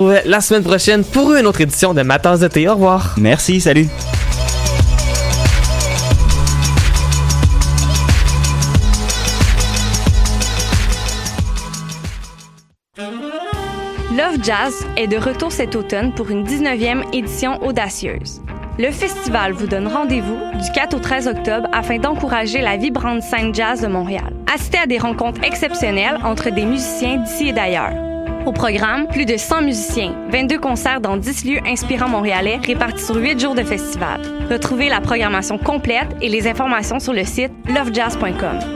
la semaine prochaine pour une autre édition de Ma tasse de thé. Au revoir. Merci, salut. Love Jazz est de retour cet automne pour une 19e édition audacieuse. Le festival vous donne rendez-vous du 4 au 13 octobre afin d'encourager la vibrante scène jazz de Montréal. Assistez à des rencontres exceptionnelles entre des musiciens d'ici et d'ailleurs. Au programme, plus de 100 musiciens, 22 concerts dans 10 lieux inspirants montréalais répartis sur 8 jours de festival. Retrouvez la programmation complète et les informations sur le site lovejazz.com.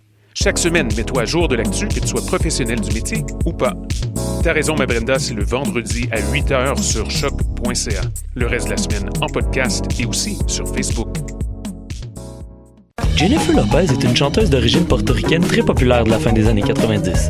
Chaque semaine, mets-toi à jour de l'actu, que tu sois professionnel du métier ou pas. T'as raison, ma Brenda, c'est le vendredi à 8h sur choc.ca. Le reste de la semaine en podcast et aussi sur Facebook. Jennifer Lopez est une chanteuse d'origine portoricaine très populaire de la fin des années 90.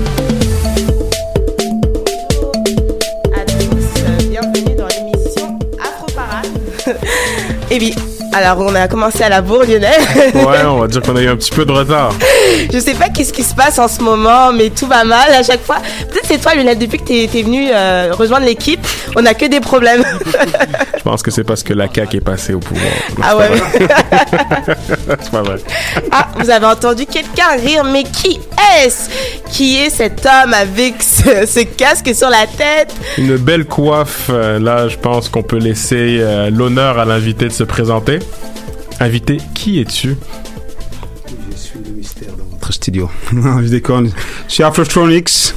Et oui, alors on a commencé à la bourre lyonnaise. Ouais, on va dire qu'on a eu un petit peu de retard. Je sais pas qu'est-ce qui se passe en ce moment, mais tout va mal à chaque fois. Peut-être c'est toi Lionel, depuis que t'es es venu euh, rejoindre l'équipe, on a que des problèmes. Je pense que c'est parce que la CAQ est passée au pouvoir. Non, Ah ouais. c'est pas vrai. ah, vous avez entendu quelqu'un rire, mais qui est-ce Qui est cet homme avec ce, ce casque sur la tête? Une belle coiffe. euh, Là, je pense qu'on peut laisser euh, l'honneur à l'invité de se présenter. Invité, qui es-tu? Je suis le mystère dans votre studio. Non, je déconne. Je suis Afrotronics,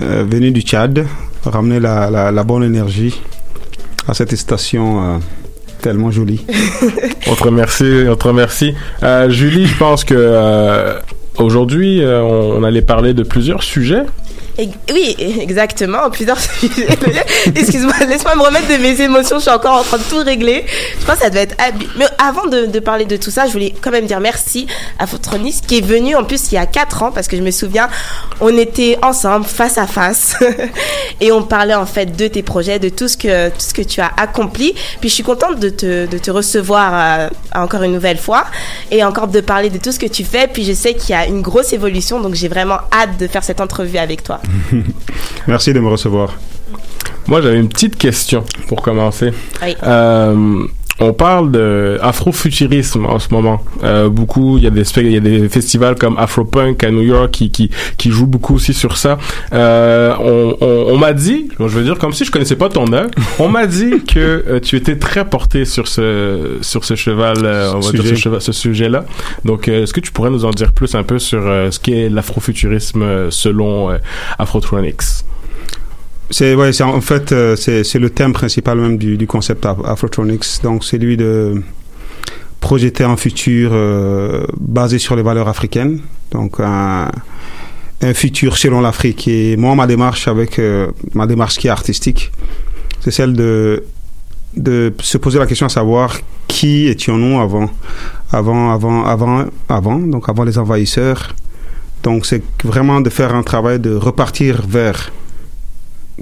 euh, venu du Tchad, ramener la, la, la bonne énergie à cette station euh, tellement jolie. On te remercie. On te remercie. Euh, Julie, je pense que euh, aujourd'hui, on allait parler de plusieurs sujets. Oui, exactement, plusieurs. Excuse-moi, laisse-moi me remettre de mes émotions, je suis encore en train de tout régler. Je pense que ça devait être... Mais avant de, de parler de tout ça, je voulais quand même dire merci à Fotronis qui est venu en plus il y a 4 ans, parce que je me souviens, on était ensemble, face à face, et on parlait en fait de tes projets, de tout ce que, tout ce que tu as accompli. Puis je suis contente de te, de te recevoir euh, encore une nouvelle fois, et encore de parler de tout ce que tu fais. Puis je sais qu'il y a une grosse évolution, donc j'ai vraiment hâte de faire cette entrevue avec toi. Merci de me recevoir. Moi, j'avais une petite question pour commencer. Oui. Euh, on parle de afrofuturisme en ce moment. Euh, beaucoup, il y a des il y a des festivals comme Afropunk à New York qui qui, qui jouent beaucoup aussi sur ça. Euh, on on, on m'a dit, je veux dire comme si je connaissais pas ton œuvre, on m'a dit que euh, tu étais très porté sur ce sur ce cheval, euh, on va dire Sujet. ce, cheval- ce sujet-là. Donc, euh, est-ce que tu pourrais nous en dire plus un peu sur ce qu'est l'afrofuturisme selon Afrotronics? C'est ouais, en fait euh, c'est le thème principal même du, du concept Af- Afrotronics. Donc c'est lui de projeter un futur euh, basé sur les valeurs africaines. Donc un, un futur selon l'Afrique. Et moi ma démarche avec euh, ma démarche qui est artistique, c'est celle de de se poser la question à savoir qui étions-nous avant avant avant avant avant donc avant les envahisseurs. Donc c'est vraiment de faire un travail de repartir vers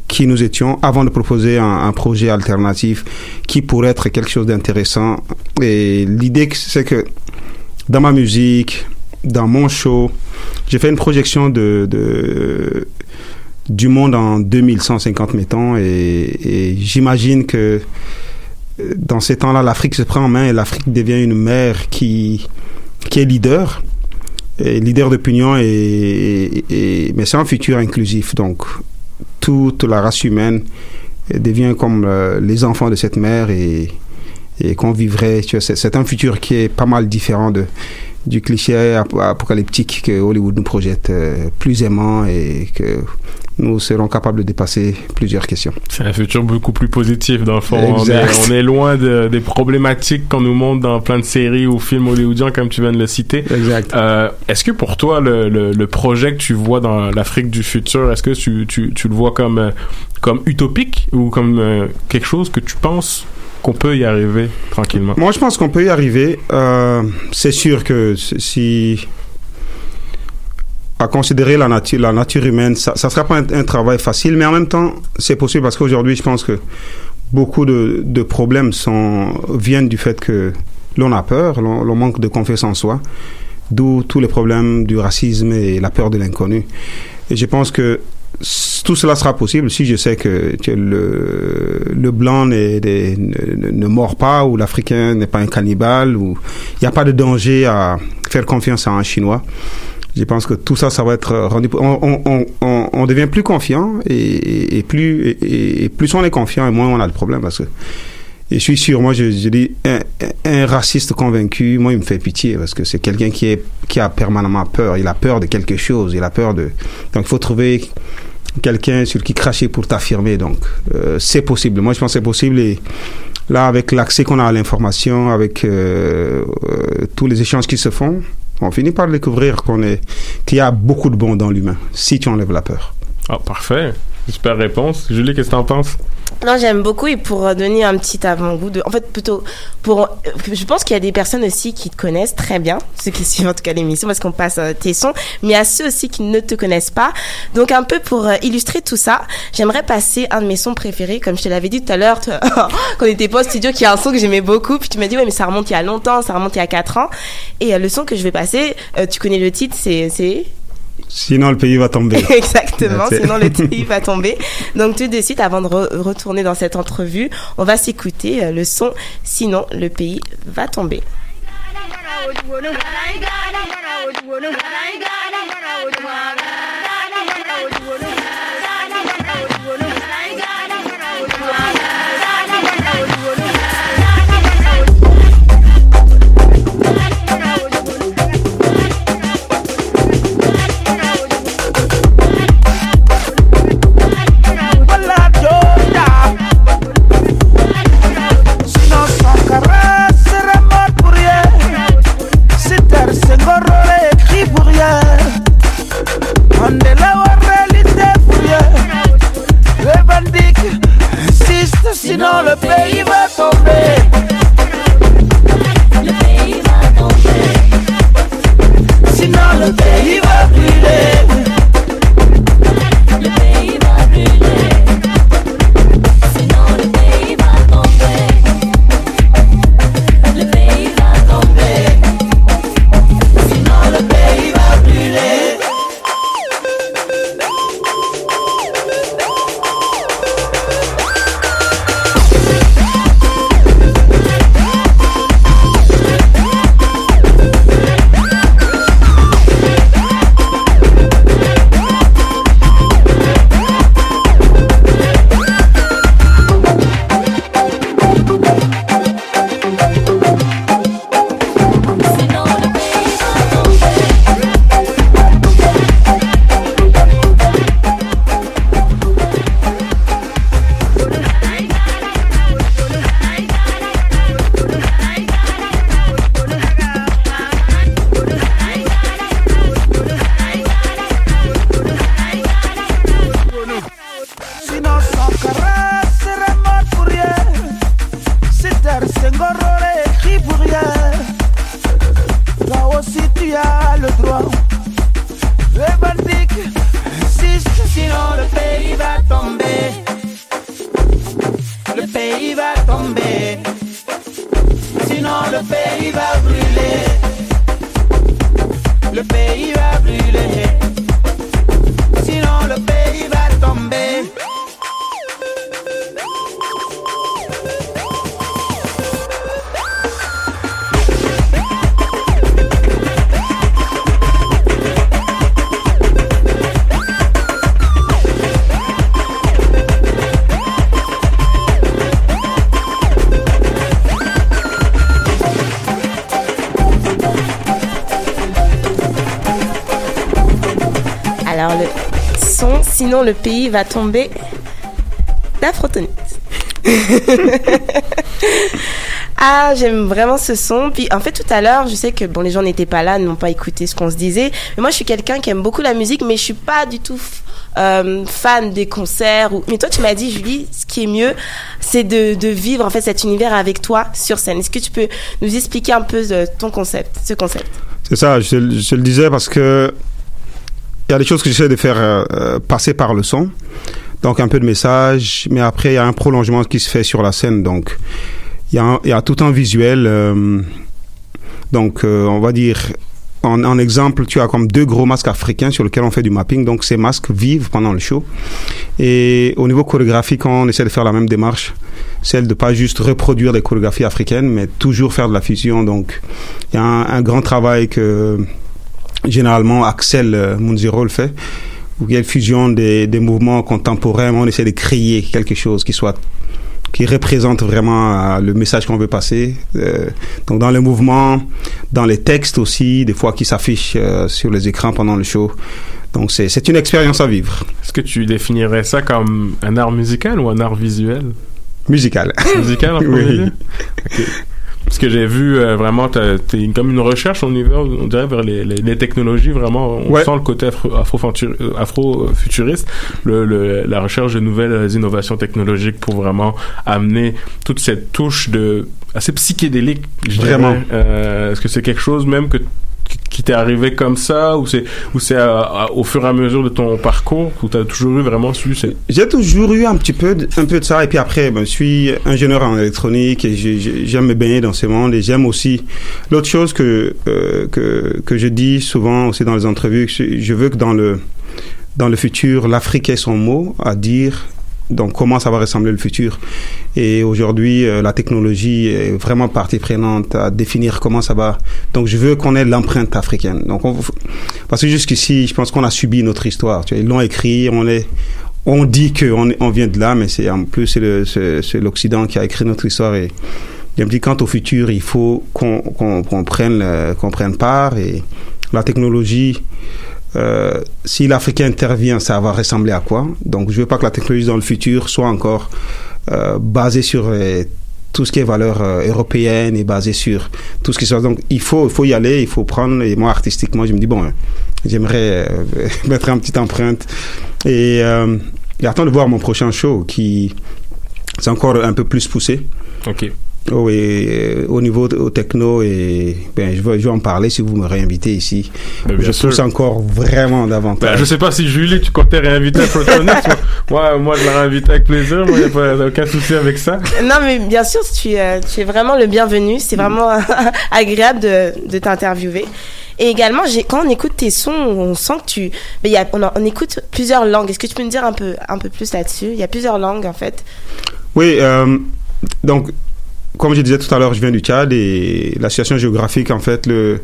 qui nous étions avant de proposer un, projet alternatif qui pourrait être quelque chose d'intéressant. Et l'idée, c'est que dans ma musique, dans mon show, j'ai fait une projection de, du monde en 2150 mettons et, et j'imagine que euh, dans ces temps-là, l'Afrique se prend en main et l'Afrique devient une mère qui, est leader, leader d'opinion, et- mais c'est un futur inclusif. Donc, toute la race humaine devient comme euh, les enfants de cette mère et, et qu'on vivrait. c'est un futur qui est pas mal différent de, du cliché ap- apocalyptique que Hollywood nous projette, euh, plus aimant et que nous serons capables de dépasser plusieurs questions. C'est un futur beaucoup plus positif dans le fond. On est, Exact. on est loin de- des problématiques qu'on nous montre dans plein de séries ou films hollywoodiens comme tu viens de le citer. Exact. Euh, est-ce que pour toi le, le, le projet que tu vois dans l'Afrique du futur, est-ce que tu, tu, tu le vois comme euh, comme utopique ou comme euh, quelque chose que tu penses qu'on peut y arriver tranquillement Moi, je pense qu'on peut y arriver. Euh, c'est sûr que si à considérer la nature, humaine, ça, ça sera pas un, un travail facile, mais en même temps, c'est possible parce qu'aujourd'hui, je pense que beaucoup de, problèmes viennent du fait que l'on a peur, l'on manque de confiance en soi, d'où tous les problèmes du racisme et la peur de l'inconnu. Et je pense que tout cela sera possible si je sais que, le, le blanc n'est- ne, ne mord pas ou l'Africain n'est pas un cannibale ou il n'y a pas de danger à faire confiance à un Chinois. Je pense que tout ça, ça va être rendu. On, on, on- devient plus confiant et, et- plus et, plus on est confiant et moins on a de problème parce que. Je suis sûr, moi, je, dis, un, un raciste convaincu, moi, il me fait pitié parce que c'est quelqu'un qui, est, qui a permanemment peur. Il a peur de quelque chose. Il a peur de. Donc, il faut trouver quelqu'un sur qui cracher pour t'affirmer. Donc, euh, c'est possible. Moi, je pense que c'est possible. Et là, avec l'accès qu'on a à l'information, avec euh, euh, tous les échanges qui se font, on finit par découvrir qu'on est, qu'il y a beaucoup de bon dans l'humain, si tu enlèves la peur. Ah, parfait. Super réponse. Julie, qu'est-ce que t'en penses? Non, j'aime beaucoup et pour euh, donner un petit avant-goût de, en fait, plutôt pour, euh, je pense qu'il y a des personnes aussi qui te connaissent très bien, ceux qui suivent en tout cas l'émission parce qu'on passe euh, tes sons, mais à ceux aussi qui ne te connaissent pas. Donc un peu pour illustrer tout ça, j'aimerais passer un de mes sons préférés, comme je te l'avais dit tout à l'heure, quand on était pas au studio, qui est un son que j'aimais beaucoup, puis tu m'as dit ouais mais ça remonte il y a longtemps, ça remonte il y a 4 ans, et le son que je vais passer, tu connais le titre, c'est Sinon, le pays va tomber. Exactement, sinon le pays va tomber. Donc tout de suite, avant de re- retourner dans cette entrevue, on va s'écouter euh, le son Sinon le pays va tomber. sinon le pays va tomber. Le pays va tomber. Sinon le pays va brûler le pays va tomber d'Afrotonite. ah, j'aime vraiment ce son. Puis en fait, tout à l'heure, je sais que bon, les gens n'étaient pas là, n'ont pas écouté ce qu'on se disait. Mais moi, je suis quelqu'un qui aime beaucoup la musique, mais je suis pas du tout euh, fan des concerts. Ou... Mais toi, tu m'as dit, Julie, ce qui est mieux, c'est de, de vivre en fait cet univers avec toi sur scène. Est-ce que tu peux nous expliquer un peu euh, ton concept, ce concept? C'est ça, je, je le disais parce que il y a des choses que j'essaie de faire euh, euh, passer par le son. Donc un peu de message, mais après il y a un prolongement qui se fait sur la scène. Donc il y a, il y a tout un visuel. euh, donc euh, on va dire, en, en exemple, tu as comme deux gros masques africains sur lesquels on fait du mapping. Donc ces masques vivent pendant le show. Et au niveau chorégraphique, on essaie de faire la même démarche, celle de pas juste reproduire des chorégraphies africaines, mais toujours faire de la fusion. Donc il y a un, un grand travail que généralement Axel euh, Munziro le fait, où il y a une fusion des, des mouvements contemporains, on essaie de créer quelque chose qui soit qui représente vraiment euh, le message qu'on veut passer. Euh, donc dans le mouvement, dans les textes aussi, des fois qui s'affichent euh, sur les écrans pendant le show. Donc c'est une expérience à vivre. Est-ce que tu définirais ça comme un art musical ou un art visuel? Musical. Musical en Oui. premier lieu? Ok. Parce que j'ai vu euh, vraiment, t'es comme une recherche au niveau, on dirait, vers les, les, les technologies, vraiment, on Ouais. sent le côté afro- euh, afro-futuriste, le, le- la recherche de nouvelles euh, innovations technologiques pour vraiment amener toute cette touche de assez psychédélique, je dirais. Vraiment. Euh, Est-ce que c'est quelque chose même que qui- t'est arrivé comme ça ou c'est ou c'est à- à- au fur et à mesure de ton parcours ou t'as toujours eu vraiment su J'ai toujours eu un petit peu, de, un peu de ça. Et puis après, ben, je suis ingénieur en électronique et j'ai- j'ai- j'aime me baigner dans ce monde. Et j'aime aussi l'autre chose que, euh, que que je dis souvent aussi dans les entrevues. je veux que dans le dans le futur, l'Afrique ait son mot à dire. Donc comment ça va ressembler le futur? Et aujourd'hui, euh, la technologie est vraiment partie prenante à définir comment ça va. Donc je veux qu'on ait l'empreinte africaine. Donc on, parce que jusqu'ici, je pense qu'on a subi notre histoire. Tu vois, ils l'ont écrit, on est on dit qu'on on vient de là, mais c'est en plus c'est l'Occident qui a écrit notre histoire et il me dit quant au futur, il faut qu'on prenne qu'on prenne part et la technologie. Euh, si l'Africain intervient, ça va ressembler à quoi? Donc, je veux pas que la technologie dans le futur soit encore euh, basée sur tout ce qui est valeur euh, européenne et basée sur tout ce qui soit. Donc, il faut, il faut y aller, il faut prendre. Et moi, artistiquement, je me dis bon, euh, j'aimerais euh, mettre une petite empreinte et, et attendre de voir mon prochain show qui c'est encore un peu plus poussé. Ok. Oh, et euh, au niveau de- au techno et ben je vais, je vais en parler si vous me réinvitez ici. Ben, bien je sûr. pousse encore vraiment davantage. Ben, je sais pas si Julie, tu comptais réinviter Photonics. moi, moi, je la réinvite avec plaisir. Moi, y a pas y a aucun souci avec ça. Non, mais bien sûr, tu, euh, tu es vraiment le bienvenu. C'est vraiment agréable de, de t'interviewer. Et également, j'ai, quand on écoute tes sons, on sent que tu, mais il y a, on, on écoute plusieurs langues. Est-ce que tu peux me dire un peu, un peu plus là-dessus? Il y a plusieurs langues en fait. Oui, euh, donc, comme je disais tout à l'heure, je viens du Tchad et la situation géographique, en fait, le,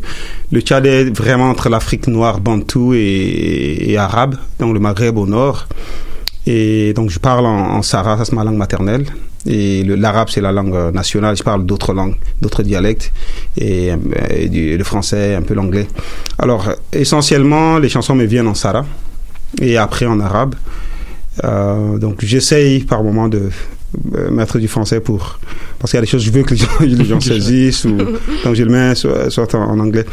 le Tchad est vraiment entre l'Afrique noire, bantou et, arabe, donc le Maghreb au nord. Et donc, je parle en, en Sahara, ça c'est ma langue maternelle. Et l'arabe, c'est la langue euh, nationale. Je parle d'autres langues, d'autres dialectes, euh, et le français, un peu l'anglais. Alors, essentiellement, les chansons me viennent en Sahara et après en arabe. Euh, donc, j'essaye par moment de euh, mettre du français pour parce qu'il y a des choses que je veux que les gens, les gens saisissent ou donc je le mets soit, soit en, en anglais.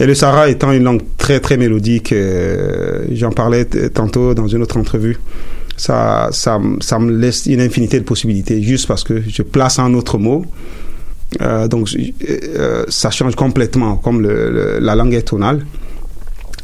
Et le Sahara étant une langue très très mélodique euh, j'en parlais tantôt dans une autre entrevue. Ça, ça, me laisse une infinité de possibilités juste parce que je place un autre mot. Euh, donc euh, ça change complètement comme le, le- la langue est tonale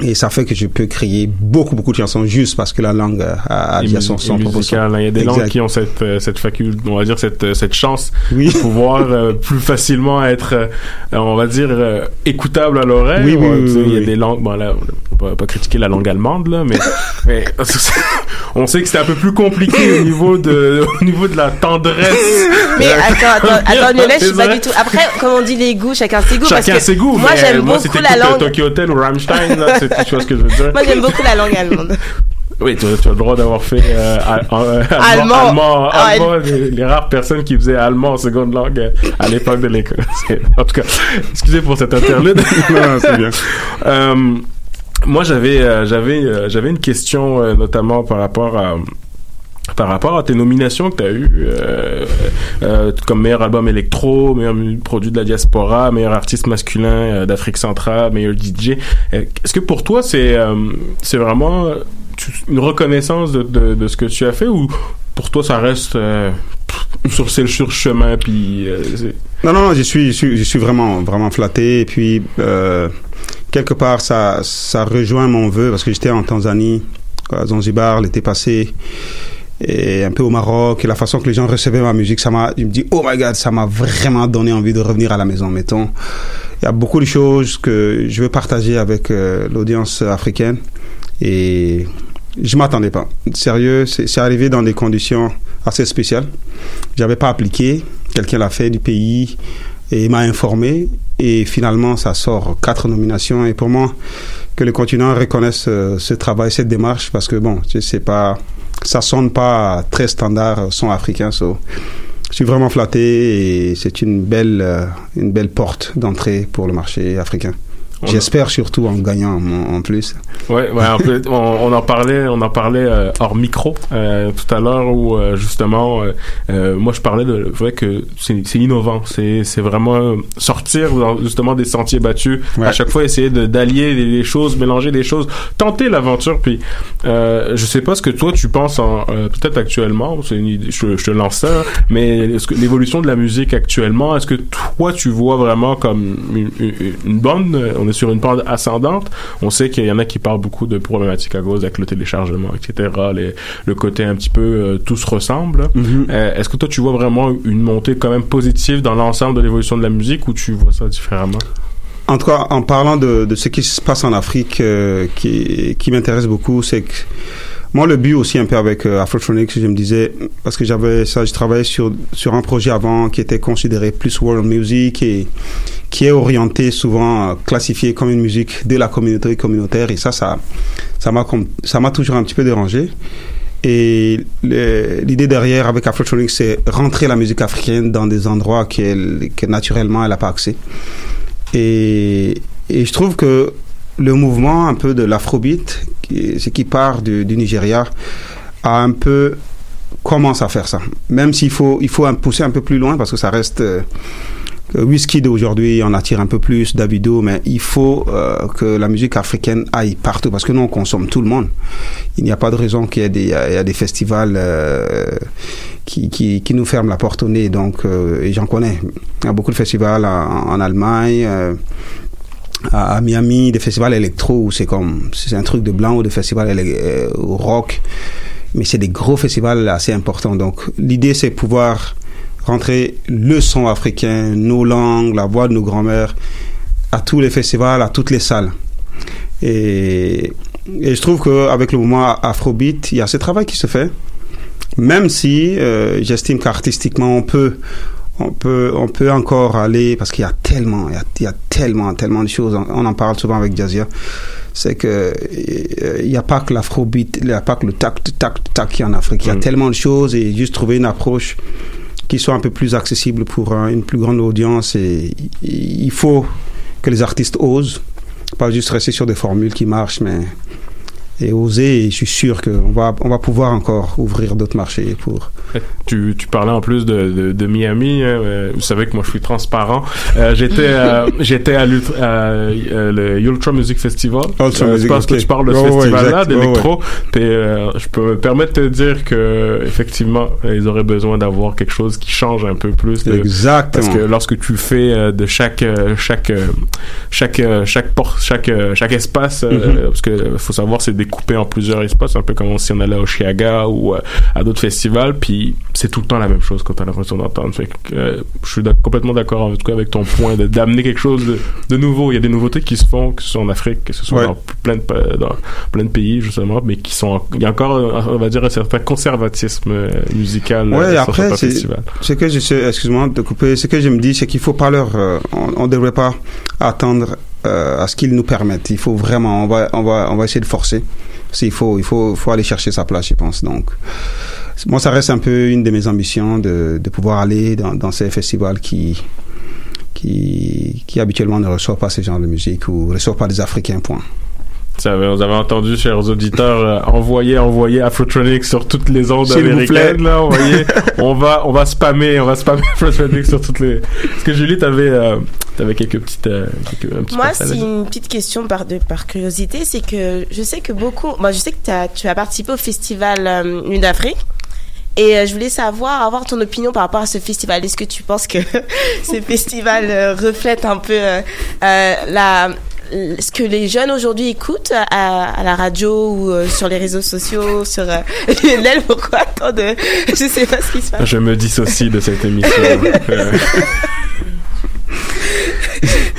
et ça fait que je peux créer beaucoup beaucoup de chansons juste parce que la langue euh, a, a son, son propre son. hein. Il y a des Exact. langues qui ont cette, euh, cette faculté, on va dire, cette, euh, cette chance de pouvoir euh, plus facilement être, euh, on va dire, euh, écoutable à l'oreille. Oui, oui, oui, oui, Il y a oui. des langues, bon là, on va pas critiquer la langue allemande, là, mais, mais on sait que c'est un peu plus compliqué au niveau de, au niveau de la tendresse. Mais Euh, attends, attends, attends, Lionel, je suis pas du tout. Après, comme on dit les goûts, chacun ses goûts. parce Chacun que ses goûts. Moi, j'aime beaucoup la langue. Tokyo Hotel ou Rammstein, là, c'est, tu vois ce que je veux dire. Moi, j'aime beaucoup la langue allemande. Oui, tu, tu as le droit d'avoir fait euh, al- euh, Allemand. allemand, allemand, Ah, allemand, les, les rares personnes qui faisaient allemand en seconde langue euh, à l'époque de l'école. C'est- En tout cas, excusez pour cette interlude. Non, c'est bien. Euh, moi, j'avais, euh, j'avais, euh, j'avais une question euh, notamment par rapport à par rapport à tes nominations que tu as eues comme meilleur album électro, meilleur produit de la diaspora, meilleur artiste masculin d'Afrique centrale, meilleur DJ. Est-ce que pour toi c'est c'est vraiment une reconnaissance de, de, de ce que tu as fait ou pour toi ça reste sur c'est le sur chemin puis Non, non, je suis, je suis, je suis vraiment, vraiment flatté. Et puis, quelque part, ça, ça rejoint mon vœu parce que j'étais en Tanzanie, à Zanzibar, l'été passé, et un peu au Maroc. Et la façon que les gens recevaient ma musique, ça m'a, je me dis, oh my god, ça m'a vraiment donné envie de revenir à la maison, mettons. Il y a beaucoup de choses que je veux partager avec euh, l'audience africaine. Et je m'attendais pas. Sérieux, c'est arrivé dans des conditions assez spéciales. J'avais pas appliqué. Quelqu'un l'a fait du pays et m'a informé. Et finalement, ça sort quatre nominations. Et pour moi, que le continent reconnaisse euh, ce travail, cette démarche, parce que bon, tu sais, pas, ça sonne pas très standard euh, son africain. Je suis vraiment flatté et c'est belle, euh, une belle porte d'entrée pour le marché africain. J'espère surtout en gagnant en, en plus. Ouais, ouais, on, peut- on, on en parlait, on en parlait euh, hors micro euh, tout à l'heure où euh, justement, euh, euh, moi je parlais de fait que c'est innovant, c'est c'est vraiment sortir dans, justement des sentiers battus, à chaque fois essayer d'allier les, les choses, mélanger les choses, tenter l'aventure. Puis euh, je sais pas ce que toi tu penses en euh, peut-être actuellement, c'est une idée, je, je te lance ça, mais l'évolution de la musique actuellement, est-ce que toi tu vois vraiment comme une, une, une bonne, euh, on est sur une pente ascendante. On sait qu'il y en a qui parlent beaucoup de problématiques à cause avec le téléchargement, etc. Les, le côté un petit peu euh, tout se ressemble. Euh, Est-ce que toi tu vois vraiment une montée quand même positive dans l'ensemble de l'évolution de la musique ou tu vois ça différemment? En tout cas, en parlant de, de ce qui se passe en Afrique, euh, qui, qui m'intéresse beaucoup, c'est que moi, le but aussi un peu avec euh, Afrotronics, je me disais, parce que j'avais ça, je travaillais sur, sur un projet avant qui était considéré plus world music et qui est orienté souvent, euh, classifié comme une musique de la communauté communautaire. Et ça, ça, ça m'a, ça m'a toujours un petit peu dérangé. Et l'idée derrière avec Afrotronics, c'est rentrer la musique africaine dans des endroits qu'elle, que naturellement elle n'a pas accès. Et, je trouve que le mouvement un peu de l'afrobeat, ce qui part du, du Nigeria, a un peu commence à faire ça. Même s'il faut, il faut pousser un peu plus loin parce que ça reste euh, Whisky d'aujourd'hui en attire un peu plus, Davido, mais il faut euh, que la musique africaine aille partout parce que nous on consomme tout le monde. Il n'y a pas de raison qu'il y ait des, des festivals euh, qui, qui, nous ferment la porte au nez. Donc, euh, j'en connais. Il y a beaucoup de festivals en, Allemagne. euh, à, à Miami, des festivals électro où c'est comme c'est un truc de blanc ou des festivals euh, rock, mais c'est des gros festivals assez importants. Donc l'idée c'est pouvoir rentrer le son africain, nos langues, la voix de nos grands-mères à tous les festivals, à toutes les salles. Et, et je trouve qu'avec le mouvement Afrobeat, il y a ce travail qui se fait, même si euh, j'estime qu'artistiquement on peut on peut, on peut encore aller parce qu'il y a tellement, il y a, il y a tellement, tellement de choses. On, en parle souvent avec Jazia. C'est que euh, il n'y a pas que l'afrobeat, il n'y a pas que le tac, tac, tac qui est en Afrique. Il y a tellement de choses et juste trouver une approche qui soit un peu plus accessible pour euh, une plus grande audience. Et il il faut que les artistes osent, pas juste rester sur des formules qui marchent, mais et oser. Et je suis sûr qu'on va, on va pouvoir encore ouvrir d'autres marchés pour. Tu, tu parlais en plus de, de, de Miami. hein, euh, vous savez que moi je suis transparent. Euh, j'étais euh, j'étais à, le Ultra Music Festival. Ultra Music, je pense que tu parles de ce festival-là d'électro. Ouais, Puis, euh, je peux me permettre de te dire que effectivement ils auraient besoin d'avoir quelque chose qui change un peu plus. De, Exactement. Parce que lorsque tu fais de chaque chaque chaque chaque porte chaque chaque espace Mhm. parce que faut savoir c'est découpé en plusieurs espaces un peu comme si on allait au Chiaga ou euh, à d'autres festivals puis c'est tout le temps la même chose quand t'as l'impression d'entendre. Fait que euh, je suis complètement d'accord en tout cas avec ton point d'amener quelque chose de, de nouveau. Il y a des nouveautés qui se font que ce soit en Afrique que ce soit Ouais. dans plein de pa- dans plein de pays justement mais qui sont il y a encore euh, on va dire un certain conservatisme euh, musical Ouais, sur après, c'est que je excuse-moi de couper, ce que je me dis, c'est qu'il faut pas leur, euh, on, on devrait pas attendre euh, à ce qu'ils nous permettent. Il faut vraiment, on va, on va, on va essayer de forcer. Parce qu'il faut, il faut, faut aller chercher sa place, je pense. Donc, moi, ça reste un peu une de mes ambitions de, de pouvoir aller dans, dans ces festivals qui, qui, qui habituellement ne reçoivent pas ce genre de musique ou ne reçoivent pas des Africains, point. Ça, vous avez entendu, chers auditeurs, euh, envoyer, envoyer Afrotronic sur toutes les ondes S'il vous américaines, plaît. là, envoyez. on va, on va spammer, on va spammer Afrotronic sur toutes les. Est-ce que Julie, t'avais, euh, t'avais quelques petites, euh, quelques, un petit Moi, c'est une petite question par, de, par curiosité, c'est que je sais que beaucoup, moi, je sais que tu as participé au festival euh, Nuit d'Afrique. Et euh, je voulais savoir, avoir ton opinion par rapport à ce festival. Est-ce que tu penses que ce festival euh, reflète un peu euh, la, ce que les jeunes aujourd'hui écoutent à, à la radio ou euh, sur les réseaux sociaux, sur euh, Lionel, pourquoi? Tant de, je sais pas ce qui se passe. Je me dissocie de cette émission. Euh,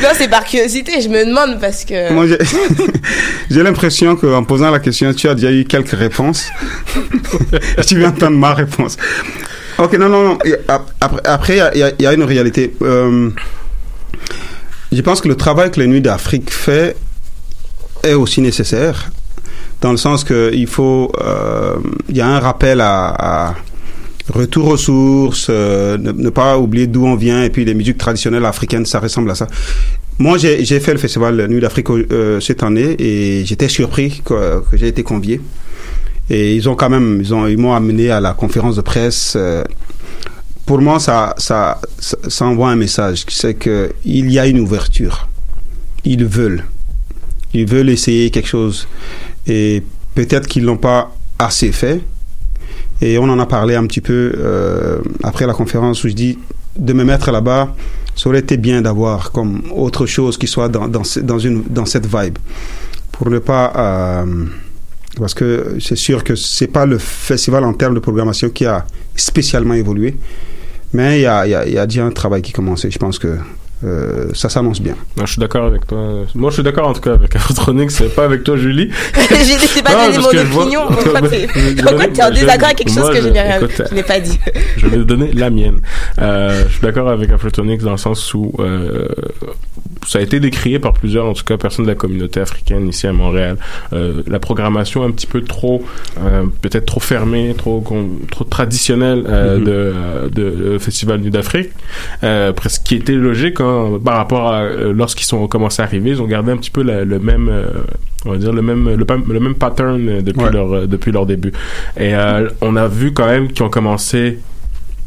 Non, c'est par curiosité, je me demande parce que. Moi, j'ai- l'impression qu'en posant la question, tu as déjà eu quelques réponses. tu viens entendre ma réponse. Ok, non, non, non. Après, y y, il y a une réalité. Euh, je pense que le travail que les Nuits d'Afrique fait est aussi nécessaire, dans le sens qu'il faut, euh, il y a un rappel à, retour aux sources, euh, ne, pas oublier d'où on vient, et puis les musiques traditionnelles africaines, ça ressemble à ça. Moi, j'ai fait le festival Nuit d'Afrique euh, cette année et j'étais surpris que, j'ai été convié. Et ils ont quand même, ils ont, ils m'ont amené à la conférence de presse. Pour moi, ça, ça, ça, envoie un message, c'est que il y a une ouverture. Ils veulent, ils veulent essayer quelque chose. Et peut-être qu'ils l'ont pas assez fait. Et on en a parlé un petit peu euh, après la conférence où je dis de me mettre là-bas, ça aurait été bien d'avoir comme autre chose qui soit dans, dans, dans, une, dans cette vibe. Pour ne pas. euh, parce que c'est sûr que c'est pas le festival en termes de programmation qui a spécialement évolué. Mais il y a, il y, a, il y a déjà un travail qui commence et je pense que euh, ça s'annonce bien. Non, je suis d'accord avec toi. Moi, je suis d'accord en tout cas avec Afrotronics, c'est pas avec toi, Julie. J'ai laissé pas Non, donner parce mon je vois- opinion. Pourquoi donner- t'es en désaccord avec quelque chose moi, que je je- n'ai pas dit? je vais donner la mienne. Euh, je suis d'accord avec Afrotronics dans le sens où euh, ça a été décrié par plusieurs, en tout cas, personnes de la communauté africaine ici à Montréal. Euh, la programmation un petit peu trop, euh, peut-être trop fermée, trop traditionnelle euh, Mhm. de, euh, de Festival Nuit d'Afrique. Presque qui était logique hein, par rapport à lorsqu'ils sont commencé à arriver, ils ont gardé un petit peu la- le même. on va dire le même le, même pattern depuis Ouais. leur depuis leur début et euh, on a vu quand même qu'ils ont commencé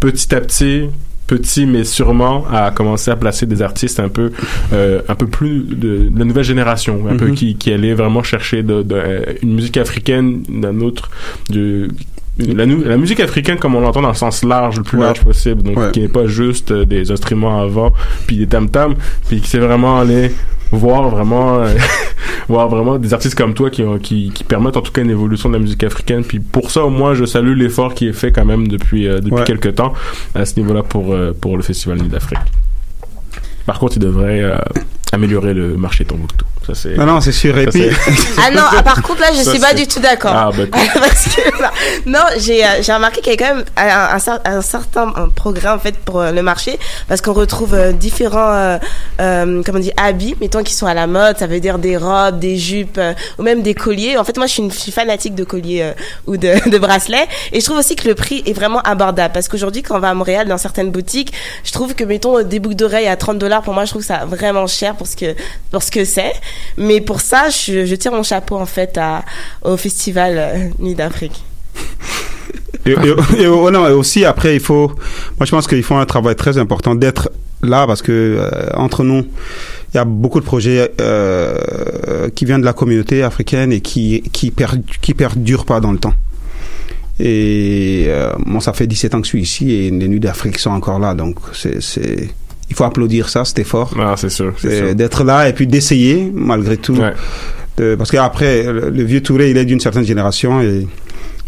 petit à petit petit mais sûrement à commencer à placer des artistes un peu euh, un peu plus de, de la nouvelle génération un peu Mhm. qui qui allait vraiment chercher de, de, une musique africaine d'un autre du la, la musique africaine comme on l'entend dans le sens large le plus Ouais. large possible donc Ouais. qui n'est pas juste euh, des instruments avant puis des tam tam puis qui c'est vraiment aller voir vraiment euh, voir vraiment des artistes comme toi qui, ont- qui qui permettent en tout cas une évolution de la musique africaine puis pour ça au moins je salue l'effort qui est fait quand même depuis euh, depuis Ouais. quelques temps à ce niveau-là pour euh, pour le festival Nuit d'Afrique par contre il devrait euh, améliorer le marché Tombouctou ça c'est Non, non, c'est sûr. Et puis, Ah non, ah, par contre là je Ça, suis pas c'est- du tout d'accord. ah bah. Parce que bah, non, j'ai euh, j'ai remarqué qu'il y a quand même un, un un certain un programme en fait pour euh, le marché parce qu'on retrouve euh, différents euh, euh, comment on dit habits, mettons qui sont à la mode, ça veut dire des robes, des jupes euh, ou même des colliers. En fait, moi je suis une je suis fanatique de colliers euh, ou de, de bracelets et je trouve aussi que le prix est vraiment abordable parce qu'aujourd'hui quand on va à Montréal dans certaines boutiques, je trouve que mettons des boucles d'oreilles à 30 dollars pour moi je trouve ça vraiment cher pour ce que pour ce que c'est. Mais pour ça, je, je tire mon chapeau en fait au festival euh, Nuit d'Afrique. Oh et aussi après, il faut. Moi, je pense qu'il faut un travail très important d'être là parce que euh, entre nous, il y a beaucoup de projets euh, qui viennent de la communauté africaine et qui qui per, qui perdurent pas dans le temps. Et moi, ça fait 17 ans que je suis ici et les nuits d'Afrique sont encore là, donc c'est il faut applaudir ça, cet effort. Ah, c'est sûr, c'est Euh, sûr. D'être là et puis d'essayer malgré tout. De- parce qu'après, le, le vieux Touré, il est d'une certaine génération et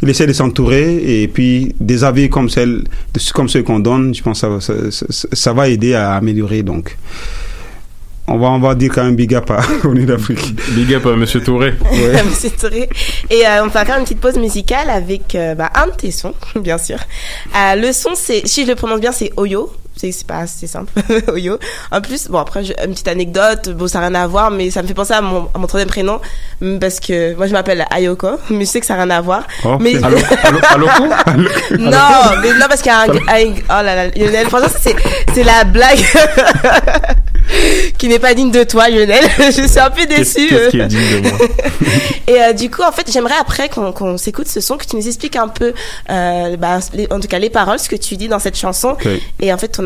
il essaie de s'entourer et puis des avis comme celle, de- comme ceux qu'on donne, je pense que ça, ça, ça- ça va aider à améliorer. Donc, on va, on va dire quand même big up à d'Afrique. Big up à Monsieur Touré. Monsieur Touré. Et euh, on va faire une petite pause musicale avec euh, bah, un de tes sons, bien sûr. Euh, le son, c'est, si je le prononce bien, c'est Oyo. C'est pas assez simple, Oyo. En plus, bon après, une petite anecdote, bon ça n'a rien à voir, mais ça me fait penser à mon, à mon troisième prénom, parce que moi je m'appelle Ayoko, mais je sais que ça n'a rien à voir. Oh, mais... allô, allô, allô, non, mais non parce qu'il y a un, un- oh là là, Lionel, franchement c'est c'est la blague qui n'est pas digne de toi, Lionel. je suis un peu déçue. Qu'est-ce qui est digne de moi? Et euh, du coup, en fait, j'aimerais après qu'on qu'on s'écoute ce son, que tu nous expliques un peu, euh, bah, en tout cas les paroles, ce que tu dis dans cette chanson, et en fait ton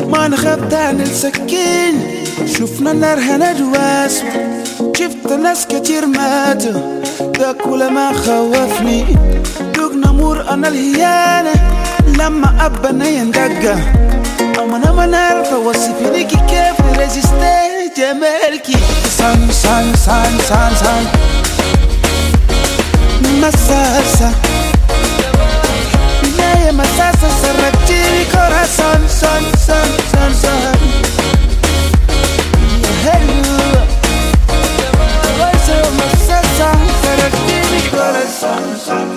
ما نخاف عن السكين. شفنا النار هندواس شفت ناس كتير ماتوا. ده كل ما خوفني. دوقنا مور أنا الهيانة. لما أبنا يندقى. أما أنا ما نعرف أوصف لك كيف ريزيستي جمالك سان سان سان سان سان calle más hace derretir corazón, son, son, son, son. Son, son,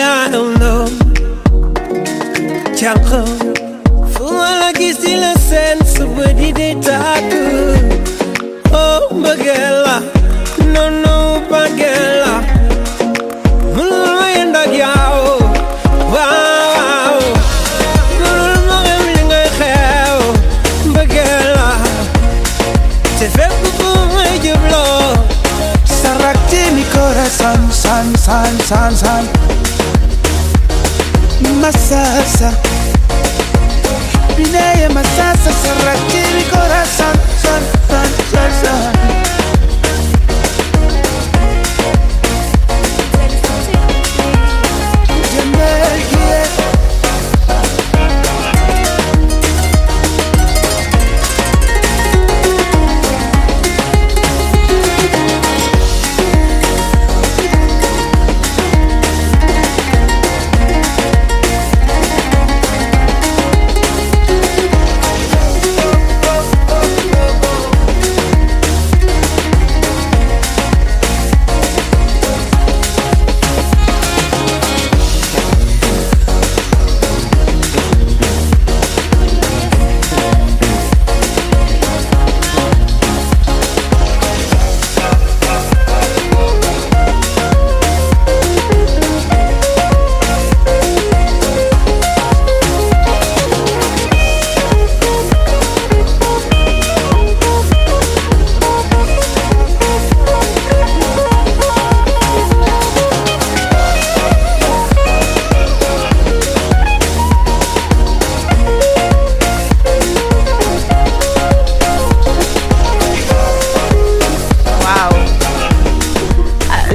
I don't know. Can't Sansan Masasa. Mineye masasa Cerrar mi corazón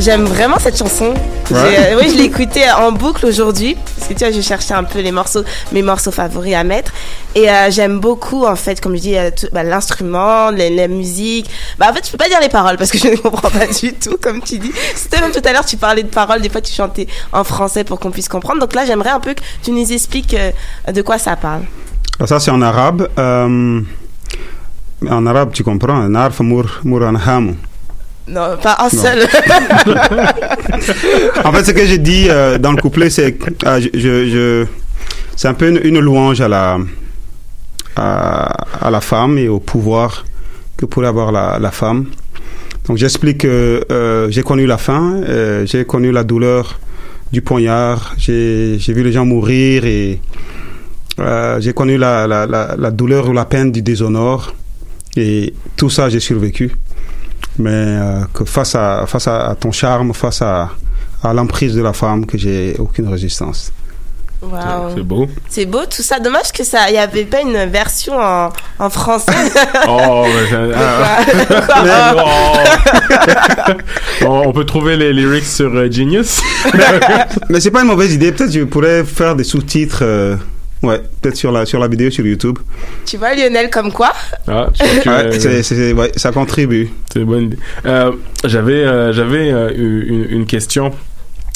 J'aime vraiment cette chanson. Ouais. euh, oui, je l'ai écoutée en boucle aujourd'hui. Parce que tu vois, je cherchais un peu les morceaux, mes morceaux favoris à mettre. Et euh, j'aime beaucoup, en fait, comme je dis, euh, bah, l'instrument, la musique. Bah, en fait, je peux pas dire les paroles parce que je ne comprends pas du tout, comme tu dis. C'était même tout à l'heure, tu parlais de paroles. Des fois, tu chantais en français pour qu'on puisse comprendre. Donc là, j'aimerais un peu que tu nous expliques euh, de quoi ça parle. Alors ça, c'est en arabe. En arabe, tu comprends. Narf mur mur anhamu. Non, pas un seul. En fait, ce que j'ai dit euh, dans le couplet, c'est euh, je, je, c'est un peu une, une louange à la, à, à la femme et au pouvoir que pourrait avoir la, la femme. Donc j'explique que euh, j'ai connu la faim, euh, j'ai connu la douleur du poignard, j'ai vu les gens mourir et j'ai connu la, la, la, la douleur ou la peine du déshonneur et tout ça j'ai survécu. Mais euh, que face à, face à ton charme, face à, à l'emprise de la femme, que j'ai aucune résistance. C'est beau. C'est beau tout ça. Dommage que ça, il y avait pas une version en, en français. Oh, mais j'ai- ah. Oh. on peut trouver les lyrics sur euh, Genius. Mais c'est pas une mauvaise idée. Peut-être je pourrais faire des sous-titres. euh, ouais, peut-être sur la, sur la vidéo sur YouTube. Tu vois Lionel comme quoi Ah, que- Ouais, ça contribue. C'est une bonne idée. Euh, j'avais euh, j'avais euh, une, une question.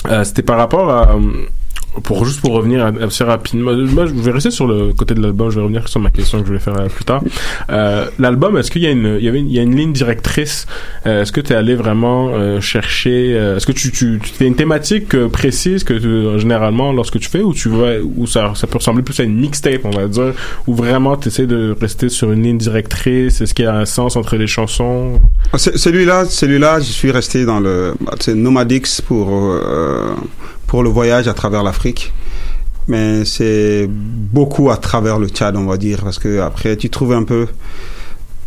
Euh, C'était par rapport à euh, pour juste pour revenir assez rapidement. Moi, je vais rester sur le côté de l'album. Je vais revenir sur ma question que je voulais faire euh, plus tard. Euh, l'album, est-ce qu'il y a une il y avait il y a une ligne directrice? Euh, Est-ce que tu es allé vraiment euh, chercher euh, Est-ce que tu tu tu as une thématique euh, précise que tu, généralement lorsque tu fais ou tu vas ou ça ça peut ressembler plus à une mixtape on va dire ou vraiment tu essaies de rester sur une ligne directrice? Est-ce qu'il y a un sens entre les chansons? Ce- Celui-là, celui-là, je suis resté dans le, c'est Nomadix pour pour le voyage à travers l'Afrique. Mais c'est beaucoup à travers le Tchad, on va dire, parce que après tu trouves un peu,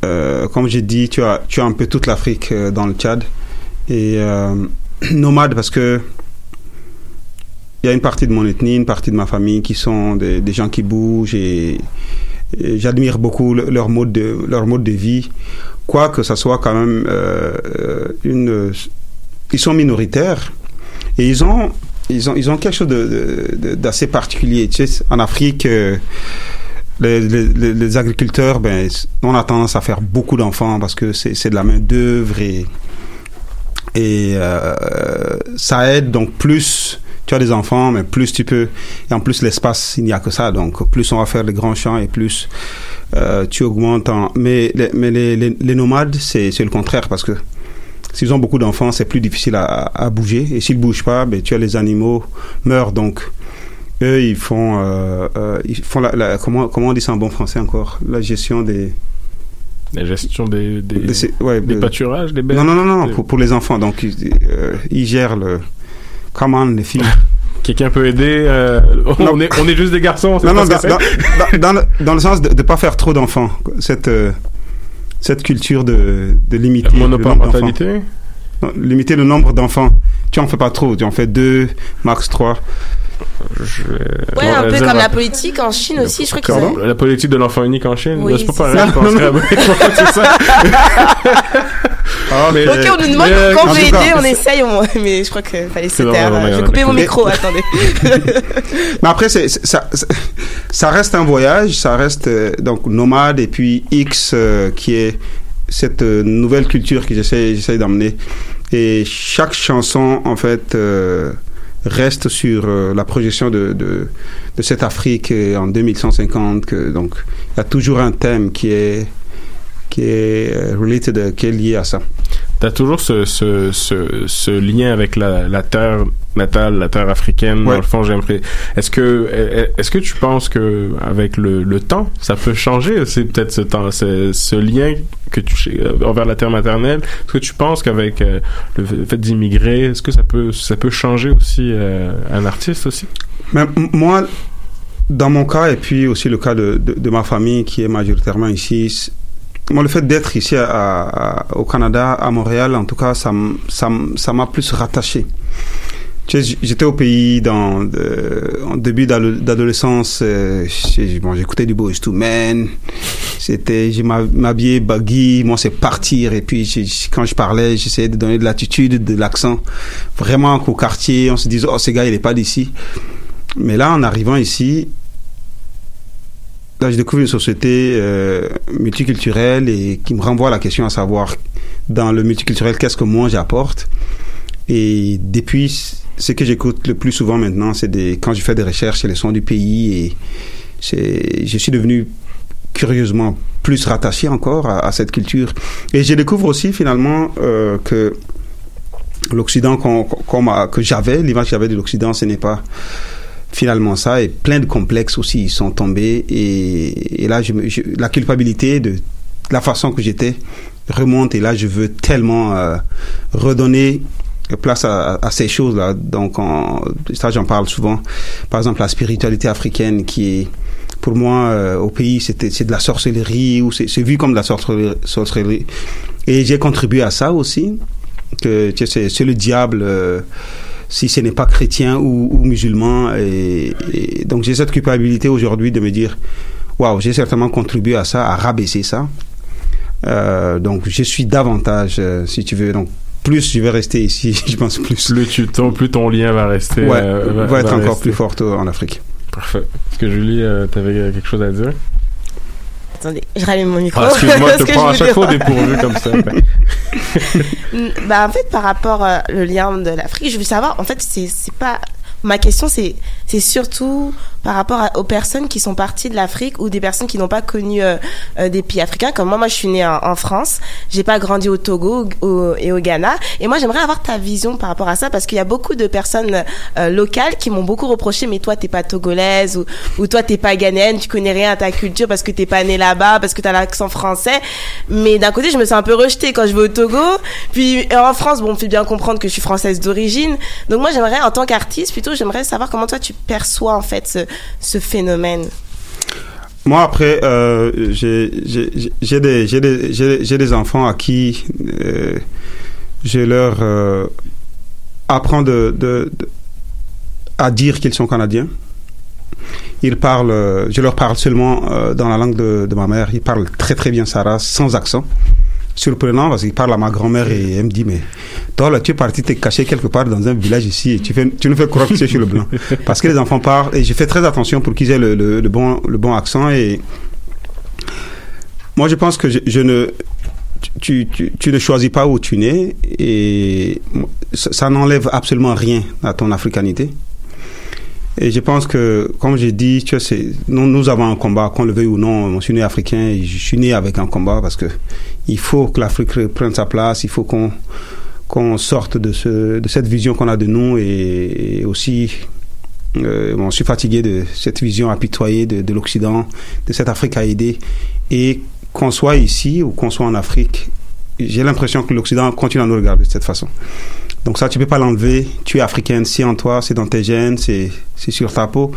euh, comme j'ai dit, tu as tu as un peu toute l'Afrique euh, dans le Tchad et euh, nomade parce que il y a une partie de mon ethnie, une partie de ma famille qui sont des, gens qui bougent et, j'admire beaucoup le- leur mode de leur mode de vie, quoi que ça soit quand même une, ils sont minoritaires et ils ont ils ont ils ont quelque chose de- de- de- d'assez particulier. Tu sais, en Afrique. euh, les, agriculteurs, ben, on a tendance à faire beaucoup d'enfants parce que c'est de la main d'œuvre et et euh, ça aide donc plus tu as des enfants mais plus tu peux et en plus l'espace il n'y a que ça donc plus on va faire des grands champs et plus euh, tu augmentes en mais les, mais les, les, nomades c'est le contraire parce que s'ils ont beaucoup d'enfants c'est plus difficile à, à bouger et s'ils bougent pas ben tu as les animaux meurent donc eux, ils font, euh, euh, ils font la, la- comment, comment on dit ça en bon français encore? La gestion des. La gestion des, des, ouais, pâturages, des bêtes. Non, non, non, non, pour, pour les enfants. Donc, ils, euh, ils gèrent le. Comment les filles Quelqu'un peut aider euh, on, est, on est juste des garçons. Non, non, dans, dans- dans- dans le, dans le sens de ne pas faire trop d'enfants. Cette, euh, cette culture de, de limiter. le nombre monoparentalité d'enfants. Non, Limiter le nombre d'enfants. Tu en fais pas trop. Tu en fais deux, max trois. Ouais, un peu comme la politique en Chine aussi, je crois qu'ils ont... La politique de l'enfant unique en Chine Oui, C'est pas pareil, ça. je penserais. Ouais, c'est ça. Ah, mais- Ok, on nous demande mais, euh, quand cas, aider, on essaye. Mais je crois qu'il fallait se taire. Je vais couper mon mais- micro, attendez. Mais après, c'est, ça, ça- ça reste un voyage, ça reste euh, donc nomade et puis X euh, qui est cette euh, nouvelle culture que j'essaie, j'essaie d'emmener. Et chaque chanson, en fait, euh, reste sur euh, la projection de, de, cette Afrique euh, en 2150. Que, donc, il y a toujours un thème qui est, qui est euh, related, qui est lié à ça. T'as toujours ce, ce, ce, ce lien avec la, la terre natale, la terre africaine. Dans le fond, j'aimerais. Est-ce que est-ce que tu penses que avec le, le temps, ça peut changer C'est peut-être ce temps, ce, ce lien que tu euh, envers la terre maternelle? Est-ce que tu penses qu'avec euh, le fait d'immigrer, est-ce que ça peut ça peut changer aussi euh, un artiste aussi? Mais m- moi, dans mon cas, et puis aussi le cas de, de, de ma famille qui est majoritairement ici, moi, le fait d'être ici à- à- au Canada, à Montréal, en tout cas, ça m'a plus rattaché. Tu sais, j'étais au pays dans de- en début d'ado- d'adolescence. euh, bon, j'écoutais du Boys to Men. C'était, je m'ha- m'habillais baggy. Moi, c'est partir. Et puis, quand je parlais, j'essayais de donner de l'attitude, de l'accent. Vraiment qu'au quartier, on se disait, oh, ce gars, il est pas d'ici. Mais là, en arrivant ici, là, je découvre une société euh, multiculturelle et qui me renvoie à la question à savoir, dans le multiculturel, qu'est-ce que moi j'apporte? Et depuis, ce que j'écoute le plus souvent maintenant, c'est des, quand je fais des recherches, c'est les sons du pays et je suis devenu curieusement plus rattaché encore à, cette culture. Et je découvre aussi finalement euh, que l'Occident qu'on, qu'on m'a- que j'avais, l'image que j'avais de l'Occident, ce n'est pas finalement ça. Et plein de complexes aussi ils sont tombés. Et, et là, la culpabilité de la façon que j'étais remonte. Et là, je veux tellement euh, redonner place à, ces choses-là. Donc, en- ça, j'en parle souvent. Par exemple, la spiritualité africaine qui est pour moi, euh, au pays, c'était c'est de la sorcellerie ou c'est vu comme de la sorcellerie. Et j'ai contribué à ça aussi. Que c'est le diable. euh, si ce n'est pas chrétien ou, ou musulman. Et, et donc j'ai cette culpabilité aujourd'hui de me dire, waouh, j'ai certainement contribué à ça, à rabaisser ça. Euh, donc je suis davantage, euh, si tu veux, donc plus je vais rester ici, je pense plus. Plus, tu, ton, plus ton lien va rester. Ouais, euh, va, être encore rester. plus forte en Afrique. Parfait. Est-ce que Julie, euh, t'avais quelque chose à dire? Attendez, je rallume mon micro. Ah, Excuse-moi, je te prends à veux chaque fois au dépourvu comme ça. Bah en fait par rapport euh, le lien de l'Afrique, je veux savoir en fait c'est pas ma question c'est surtout par rapport aux personnes qui sont parties de l'Afrique ou des personnes qui n'ont pas connu euh, euh, des pays africains. Comme moi moi je suis née en, en France, j'ai pas grandi au Togo au- et au Ghana. Et moi j'aimerais avoir ta vision par rapport à ça parce qu'il y a beaucoup de personnes euh, locales qui m'ont beaucoup reproché mais toi t'es pas togolaise ou, ou toi t'es pas ghanéenne, tu connais rien à ta culture parce que t'es pas née là-bas parce que t'as l'accent français. Mais d'un côté je me sens un peu rejetée quand je vais au Togo. Puis euh, en France bon on me fait bien comprendre que je suis française d'origine. Donc moi j'aimerais en tant qu'artiste plutôt j'aimerais savoir comment toi tu perçois en fait ce, ce phénomène Moi, après, euh, j'ai des, enfants à qui euh, je leur euh, apprends à dire qu'ils sont canadiens. Ils parlent, je leur parle seulement dans la langue de, ma mère. Ils parlent très très bien sa race, sans accent. Surprenant parce qu'ils parlent à ma grand-mère et elle me dit mais toi là tu es parti te cacher quelque part dans un village ici et tu, fais, tu nous fais croire que es sur le blanc parce que les enfants parlent et je fais très attention pour qu'ils aient le, le, le bon, le bon accent et moi je pense que je, je ne tu, tu, tu ne choisis pas où tu nais et ça, ça n'enlève absolument rien à ton africanité. Et je pense que, comme j'ai dit, tu c'est, nous, nous avons un combat, qu'on le veuille ou non. Je suis né africain et je suis né avec un combat parce que il faut que l'Afrique prenne sa place, il faut qu'on, qu'on sorte de, ce, de cette vision qu'on a de nous et, et aussi Euh, bon, je suis fatigué de cette vision apitoyée de, de l'Occident, de cette Afrique à aider. Et qu'on soit ici ou qu'on soit en Afrique, j'ai l'impression que l'Occident continue à nous regarder de cette façon. Donc ça, tu peux pas l'enlever. Tu es africaine, c'est en toi, c'est dans tes gènes, c'est sur ta peau.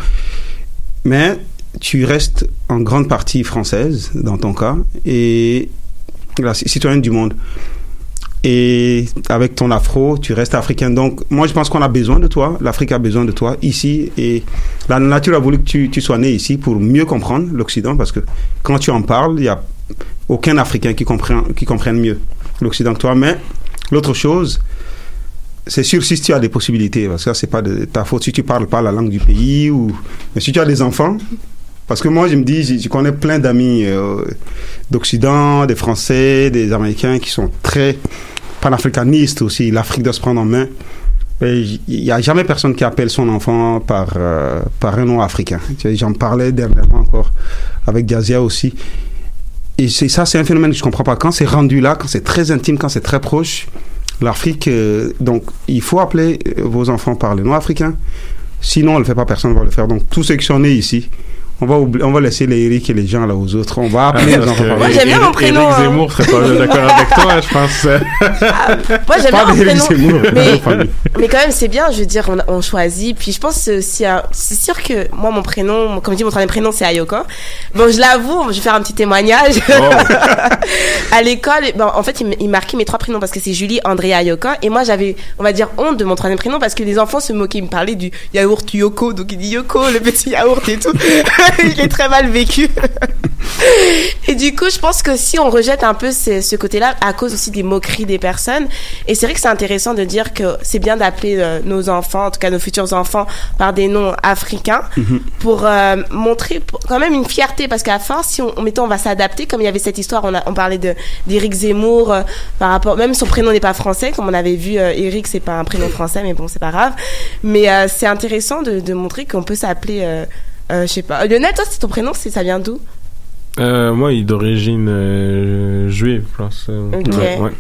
Mais tu restes en grande partie française dans ton cas et citoyenne du monde. Et avec ton afro, tu restes africain. Donc, moi, je pense qu'on a besoin de toi. L'Afrique a besoin de toi ici. Et la nature a voulu que tu, tu sois né ici pour mieux comprendre l'Occident. Parce que quand tu en parles, il n'y a aucun Africain qui comprend, qui comprenne mieux l'Occident que toi. Mais l'autre chose, c'est sûr si tu as des possibilités. Parce que c'est pas de ta faute si tu parles pas la langue du pays. ou Mais si tu as des enfants, parce que moi, je me dis, je, connais plein d'amis euh, d'Occident, des Français, des Américains qui sont très panafricanistes aussi. L'Afrique doit se prendre en main. Il n'y a jamais personne qui appelle son enfant par, euh, par un nom africain. J'en parlais dernièrement encore avec Gazia aussi. Et ça, c'est un phénomène que je comprends pas. Quand c'est rendu là, quand c'est très intime, quand c'est très proche, l'Afrique, euh, donc il faut appeler euh, vos enfants par le nom africain. Sinon, on ne le fait pas, personne ne va le faire. Donc tous ceux qui sont nés ici, on va, oubli- on va laisser les Eric et les gens là aux autres. On va appeler les Parce enfants que par Moi, j'aime bien mon prénom, Éric hein. Zemmour serait pas d'accord avec toi, je pense. Moi, j'aime Pas bien mon prénom. Zemmour, Mais, quand même, c'est bien, je veux dire, on, on choisit. Puis je pense aussi un- c'est sûr que moi, mon prénom, comme je dis, mon troisième prénom, c'est Ayoko. Bon, je l'avoue, je vais faire un petit témoignage. à l'école, bon, en fait, il, il marquait mes trois prénoms parce que c'est Julie, André, Ayoko. Et moi, j'avais, on va dire, honte de mon troisième prénom parce que les enfants se moquaient. Ils me parlaient du yaourt Yoko. Donc, il dit Yoko, le petit yaourt et tout. il est très mal vécu. Et du coup, je pense que si on rejette un peu ce, ce côté-là, à cause aussi des moqueries des personnes, et c'est vrai que c'est intéressant de dire que c'est bien d'appeler euh, nos enfants, en tout cas nos futurs enfants, par des noms africains, pour euh, montrer pour- quand même une fierté, parce qu'à force, si on, mettons, on va s'adapter, comme il y avait cette histoire, on, a, on parlait de d'Éric Zemmour, euh, par rapport, même son prénom n'est pas français, comme on avait vu, euh, Éric, c'est pas un prénom français, mais bon, c'est pas grave. Mais euh, c'est intéressant de, de montrer qu'on peut s'appeler, je sais pas. Lionel, toi, c'est ton prénom, ça vient d'où? Euh, moi, il est d'origine euh, juive, je pense. Euh, Ok. ouais, ouais.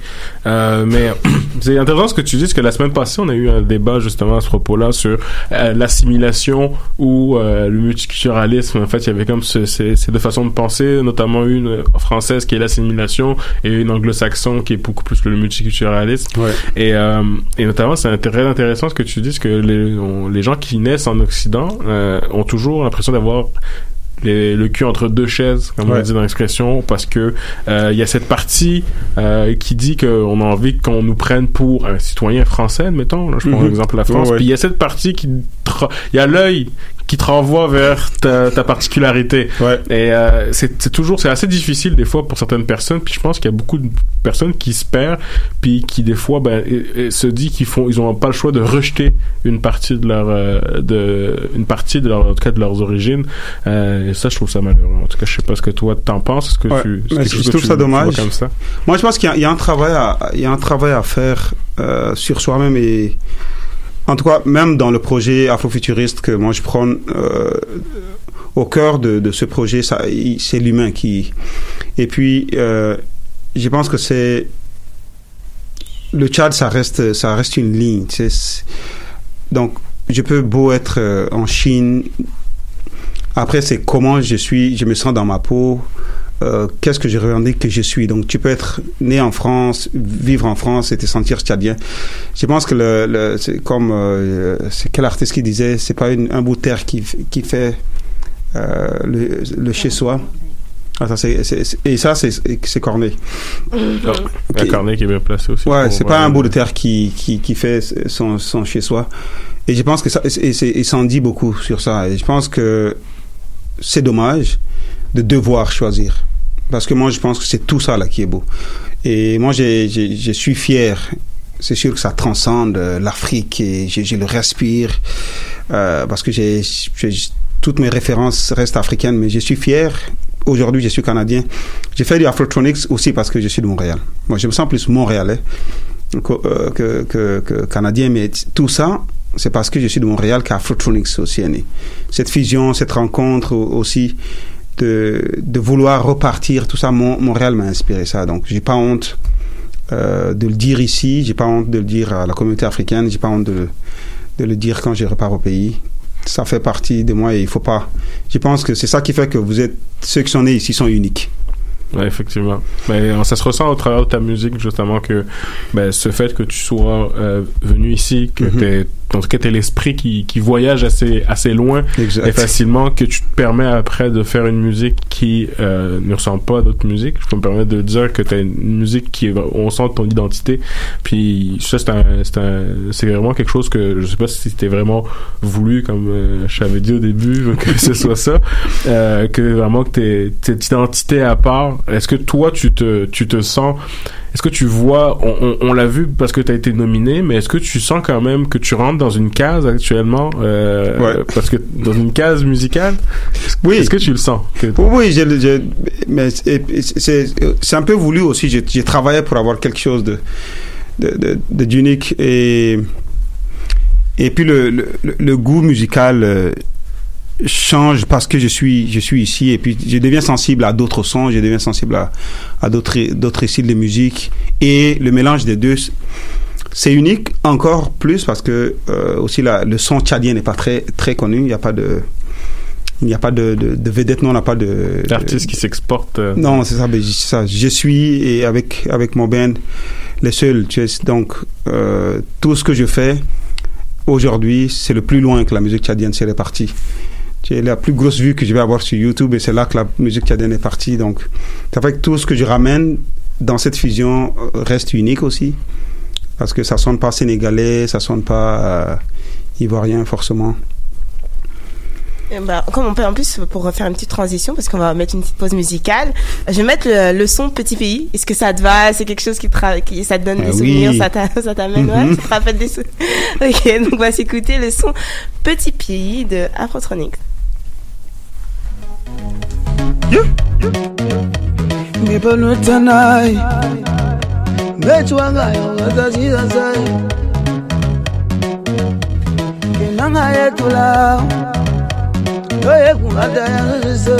Euh, mais c'est intéressant ce que tu dis, parce que la semaine passée, on a eu un débat justement à ce propos-là sur euh, l'assimilation ou euh, le multiculturalisme. En fait, il y avait comme ce- ces, ces deux façons de penser, notamment une française qui est l'assimilation et une anglo-saxon qui est beaucoup plus le multiculturalisme. Et, euh, et notamment, c'est très intéressant ce que tu dis, parce que les, on- les gens qui naissent en Occident euh, ont toujours l'impression d'avoir les- le cul entre deux chaises, comme on dit dans l'expression, parce que euh, il y a cette partie euh, qui dit qu'on a envie qu'on nous prenne pour un citoyen français, mettons. Là, je prends Mhm. l'exemple de la France. Puis il y a cette partie qui, il y a l'œil qui te renvoie vers ta, ta particularité. Et euh, c'est toujours, c'est assez difficile des fois pour certaines personnes. Puis je pense qu'il y a beaucoup de personnes qui se perdent, puis qui des fois ben, et- et se dit qu'ils font, ils ont pas le choix de rejeter une partie de leur, euh, de, une partie de leur, en tout cas de leurs origines. Euh, et ça, je trouve ça malheureux. En tout cas, je sais pas ce que toi t'en penses. Est-ce que Ouais, tu, quelque je que trouve tu- ça dommage. comme ça? Moi, je pense qu'il y, a- il y a un travail à, il y a un travail à faire euh, sur soi-même et en tout cas, même dans le projet afrofuturiste que moi je prends euh, au cœur de, ce projet, c'est l'humain qui. Et puis, euh, je pense que c'est le Tchad, ça reste, ça reste une ligne. Donc, je peux beau être euh, en Chine. Après, c'est comment je suis, je me sens dans ma peau. Euh, qu'est-ce que je revendique que je suis? Donc, tu peux être né en France, vivre en France et te sentir tchadien. Je pense que le, le- c'est comme euh, c'est quel artiste qui disait, c'est pas une- un bout de terre qui, qui fait euh, le, le chez soi. Attends, c'est- c'est- c'est- et ça, c'est c'est Corneille. Ah, Corneille qui est bien placée aussi. Ouais, c'est pas euh, un bout de terre qui, qui, qui fait son, son chez soi. Et je pense que ça, et, c'est- et ça en dit beaucoup sur ça. Et je pense que c'est dommage de devoir choisir. Parce que moi, je pense que c'est tout ça là qui est beau. Et moi, je suis fier. C'est sûr que ça transcende euh, l'Afrique et je, le respire euh, parce que j'ai toutes mes références restent africaines, mais je suis fier. Aujourd'hui, je suis canadien. J'ai fait du Afrotronics aussi parce que je suis de Montréal. Moi, je me sens plus montréalais que, euh, que, canadien, mais tout ça, c'est parce que je suis de Montréal qu'Afrotronics aussi est né. Cette fusion, cette rencontre au- aussi de, vouloir repartir, tout ça, Mon- Montréal m'a inspiré ça. Donc, j'ai pas honte euh, de le dire ici, j'ai pas honte de le dire à la communauté africaine, j'ai pas honte de, de le dire quand je repars au pays. ça fait partie de moi et il faut pas. Je pense que c'est ça qui fait que vous êtes ceux qui sont nés ici sont uniques. Ouais, effectivement. Mais euh, ça se ressent au travers de ta musique, justement, que ben, ce fait que tu sois euh, venu ici, que Mhm. t'es en tout cas, t'es l'esprit qui, qui voyage assez, assez loin Exact. et facilement, que tu te permets après de faire une musique qui euh, ne ressemble pas à d'autres musiques. Je peux me permettre de dire que t'as une musique qui on sent ton identité. Puis ça, c'est un, c'est un, c'est vraiment quelque chose que je sais pas si c'était vraiment voulu, comme euh, je t'avais dit au début, que ce soit ça, euh, que vraiment que t'es cette identité à part. Est-ce que toi, tu te, tu te sens est-ce que tu vois, on, on, on l'a vu parce que tu as été nominé, mais est-ce que tu sens quand même que tu rentres dans une case actuellement, euh, Ouais. parce que dans une case musicale, Oui. est-ce que tu le sens que- Oui, je, je- mais c'est- un peu voulu aussi. J'ai travaillé pour avoir quelque chose de de- de- de- d'unique et et puis le, le, le goût musical euh, change parce que je suis je suis ici et puis je deviens sensible à d'autres sons, je deviens sensible à, à d'autres d'autres styles de musique et le mélange des deux c'est unique encore plus parce que euh, aussi la, le son tchadien n'est pas très très connu, il n'y a pas de il n'y a pas de, de, de vedette, non, on n'a pas de D'artistes qui s'exportent. euh, non, c'est ça, c'est ça. Je suis et avec avec mon band les seuls. tu sais, donc euh, tout ce que je fais aujourd'hui, c'est le plus loin que la musique tchadienne s'est répartie. C'est la plus grosse vue que je vais avoir sur YouTube et c'est là que la musique tchadienne est partie. Donc, ça fait que tout ce que je ramène dans cette fusion euh, reste unique aussi parce que ça sonne pas sénégalais, ça sonne pas euh, ivoirien forcément. Eh ben, comme on peut en plus pour refaire une petite transition parce qu'on va mettre une petite pause musicale. Je vais mettre le, le son Petit Pays. Est-ce que ça te va? C'est quelque chose qui te, qui ça te donne Ah des oui. souvenirs, ça t'a- ça t'amène, ouais, Mhm. ça te rappelle des souvenirs. Ok, donc on va s'écouter le son Petit Pays de Afrotronics. ngibanotanayi ngethiwangayo ngathathiza sayo nginangayetulawo noyekungatayazisiso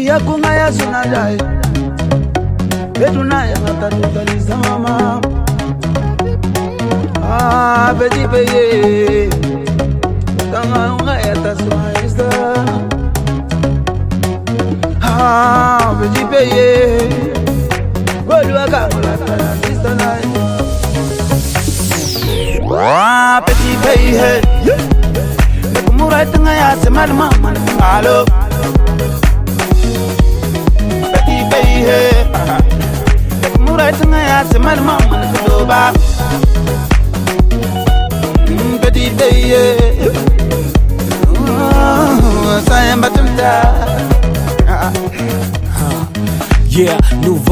iyakungayasunadayi betunaye ngatatutalisa mama apetipeye ah, petit payé, tanga ungayatasumaisa. Ah, petit payé. Golua Ah, petit payé. Mura tanga ya semal mama ngalo. Petit payé. Mura tanga ya semal mama ngaloba. Mm, Petit every day. Yeah.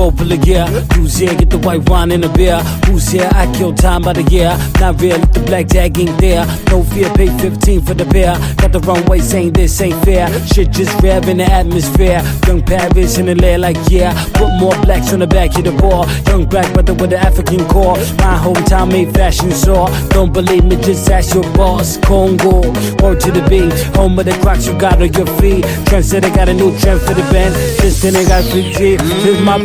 Yeah, the gear. Who's here? Get the white wine and a beer. Who's here? I kill time by the year. Not real, the black tag ain't there. No fear, pay 15 for the beer. Got the wrong saying this ain't fair. Shit just rev in the atmosphere. Young Paris in the lair like yeah. Put more blacks on the back of the ball. Young black brother with the African core. My hometown made fashion sore. Don't believe me, just ask your boss. Congo, word to the beat. Home of the crocs you got on your feet. Trendsetter got a new trend for the band. This thing ain't got free G. This my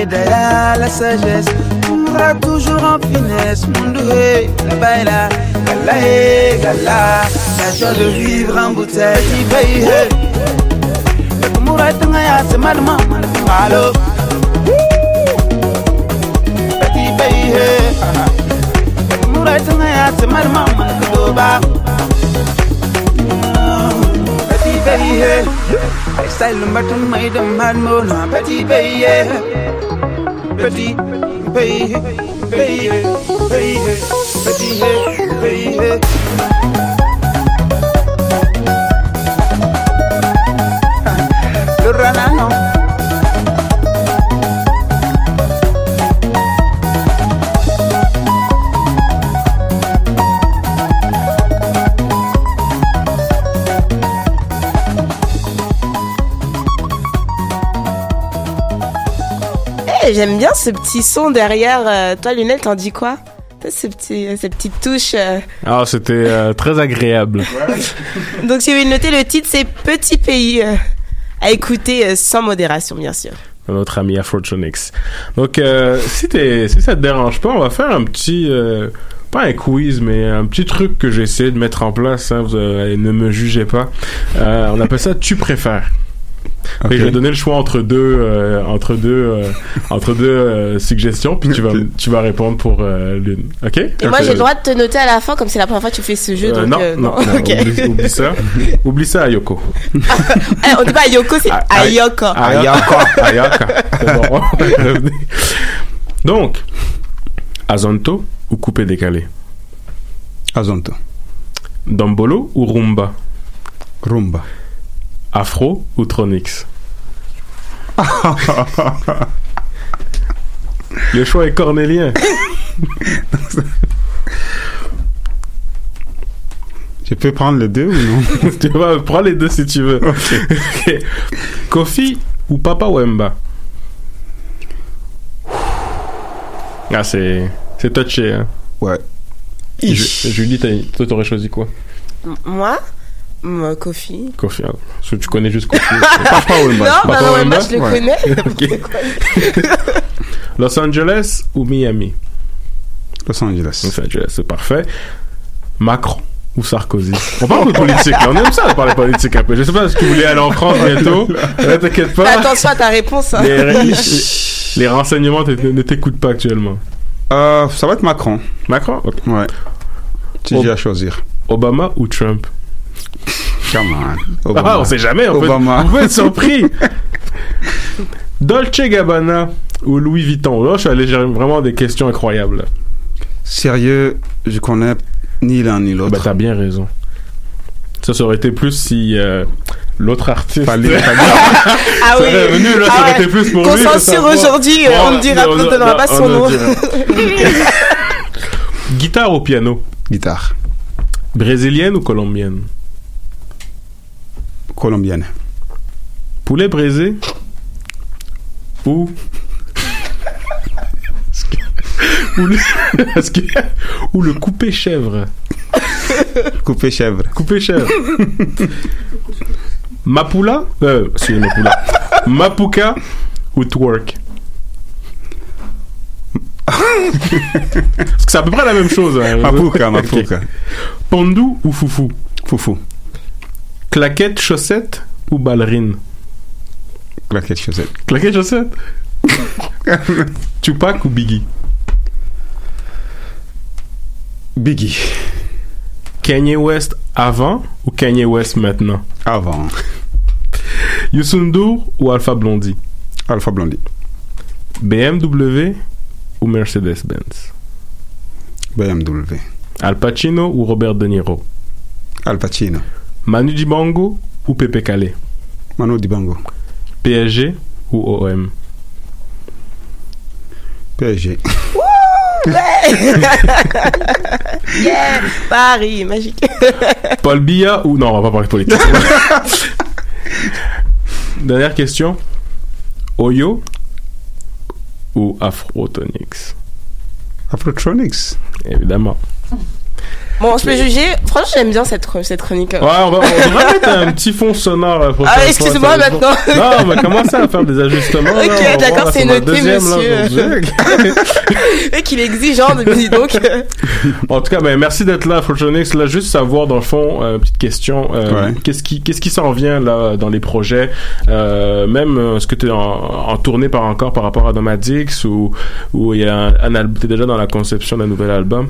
et la sagesse. On m'aura toujours en finesse. Mon la baila, gala, eh, gala. La joie de vivre en bouteille. Petit pays. Le kumura tunga ya se malma, man falo. Petit pays, hey. Le kumura tunga ya se malma, man kudoba. Petit payé, style number two made a man mona. Petit payé, petit payé, payé, payé, petit payé. J'aime bien ce petit son derrière. euh, toi, Lunel, t'en dis quoi? Toi, ce petit, cette petite touche. euh. Ah, c'était euh, très agréable. Donc, si vous voulez noter le titre, c'est Petit Pays. euh, à écouter euh, sans modération, bien sûr. notre ami Afrotronics. Donc, euh, si, t'es- si ça te dérange pas, on va faire un petit, euh, pas un quiz, mais un petit truc que j'ai essayé de mettre en place. hein, vous, euh, ne me jugez pas. Euh, on appelle ça tu préfères. Que Je vais donner le choix entre deux, euh, entre deux, euh, entre deux euh, suggestions, puis tu vas, tu vas répondre pour euh, l'une. Ok? Et moi, j'ai le droit de te noter à la fin, comme c'est la première fois que tu fais ce jeu. Euh, donc, non, euh, non, non, ok. oublie, oublie ça. oublie ça, Ayoko. Eh, on dit pas Ayoko, c'est Ayoko. Ayoko. Ayoko. Bon, va revenir. Donc, Azonto ou coupé décalé? Azonto. Dombolo ou Rumba? Rumba. Afro ou Tronix? Le choix est cornélien. Je peux prendre les deux ou non? Tu vas prends les deux si tu veux. Kofi ou Papa Wemba? Ah, c'est c'est touché, hein. Ouais. Ju- Julie, toi, t'aurais choisi quoi? M- Moi? Kofi. Kofi. ah, parce que tu connais juste Kofi. Papa Wemba. Non, Papa bah Wemba, je le Ouais. connais. Ok. Los Angeles ou Miami? Los Angeles. Los Angeles, c'est parfait. Macron ou Sarkozy? On parle de politique, là. on aime ça de parler politique un peu. Je sais pas si tu voulais aller en France bientôt. Ne t'inquiète Fais pas. attention à ta réponse. hein. Les, les- les renseignements ne t'écoutent pas actuellement. Euh, ça va être Macron. Macron? Ok. Ouais. Si Ob- à choisir. Obama ou Trump? Come on. Ah, on sait jamais. On peut, Obama. on peut être surpris. Dolce Gabbana ou Louis Vuitton Là, je suis allé gérer vraiment des questions incroyables. Sérieux, je connais ni l'un ni l'autre. Bah, t'as bien raison. Ça, ça aurait été plus si euh, l'autre artiste. Fallait- fallait- Ah Ça oui. venu, là, ça Ah aurait ouais. été plus pour Qu'on lui. de censure aujourd'hui, euh, on ne dira- on ne donnera pas son on nom. Guitare ou piano? Guitare. Brésilienne ou colombienne? Colombienne. Poulet braisé ou ou le, que- ou le coupé chèvre? Coupé chèvre. Coupé chèvre. Mapula euh, Mapula. Mapuka ou twerk? Parce que c'est à peu près la même chose. hein. Mapuka. Mapuka. Pandou ou foufou Foufou. Claquette, chaussette ou ballerine Claquette chaussette. Claquette, chaussette Tupac ou Biggie? Biggie. Kanye West avant ou Kanye West maintenant? Avant. Youssou N'Dour ou Alpha Blondie Alpha Blondie. BMW ou Mercedes-Benz? BMW. Al Pacino ou Robert De Niro? Al Pacino. Manu Dibango ou Pepe Calais Manu Dibango. PSG ou OM PSG. yeah, Paris, magique. Paul Biya ou... Non, on va pas parler politique. Dernière question. Oyo ou Afrotonix? Afrotronics. Évidemment. Bon, je peux juger. Franchement, j'aime bien cette, cette chronique. Ouais, on, va, on devrait mettre un petit fond sonore la prochaine Ah, excuse-moi, maintenant. Non, on va commencer à faire des ajustements. Ok, va d'accord, c'est noté, deuxième, là, monsieur. Et qu'il est exigeant, mais dis donc. En tout cas, ben, merci d'être là, Afrotronics. Là, juste savoir, dans le fond, euh, petite question. euh, Ouais. Qu'est-ce qui, qu'est-ce qui s'en vient, là, dans les projets? Euh, même, euh, est-ce que tu es en, en tournée par encore par rapport à Nomadix ou, ou il y a un, un album, t'es déjà dans la conception d'un nouvel album?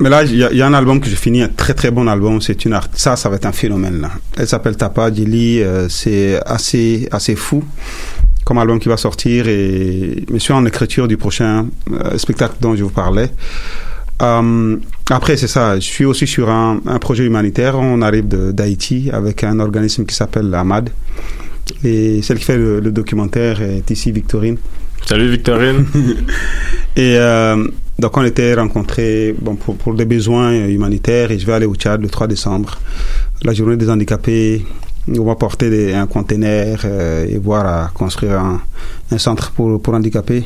Mais là, il y, y a un album que j'ai fini, un très très bon album. C'est une art. Ça, ça va être un phénomène là. Elle s'appelle Tapa Djili. euh, c'est assez assez fou comme album qui va sortir et je suis en écriture du prochain euh, spectacle dont je vous parlais. Euh, après, c'est ça. Je suis aussi sur un, un projet humanitaire. On arrive d'Haïti avec un organisme qui s'appelle AMAD. Et celle qui fait le, le documentaire est ici, Victorine. Salut, Victorine. Et euh, donc, on était rencontrés bon, pour, des besoins humanitaires et je vais aller au Tchad le 3 décembre, la journée des handicapés On va porter un conteneur euh, et voir à construire un, centre pour, pour handicapés.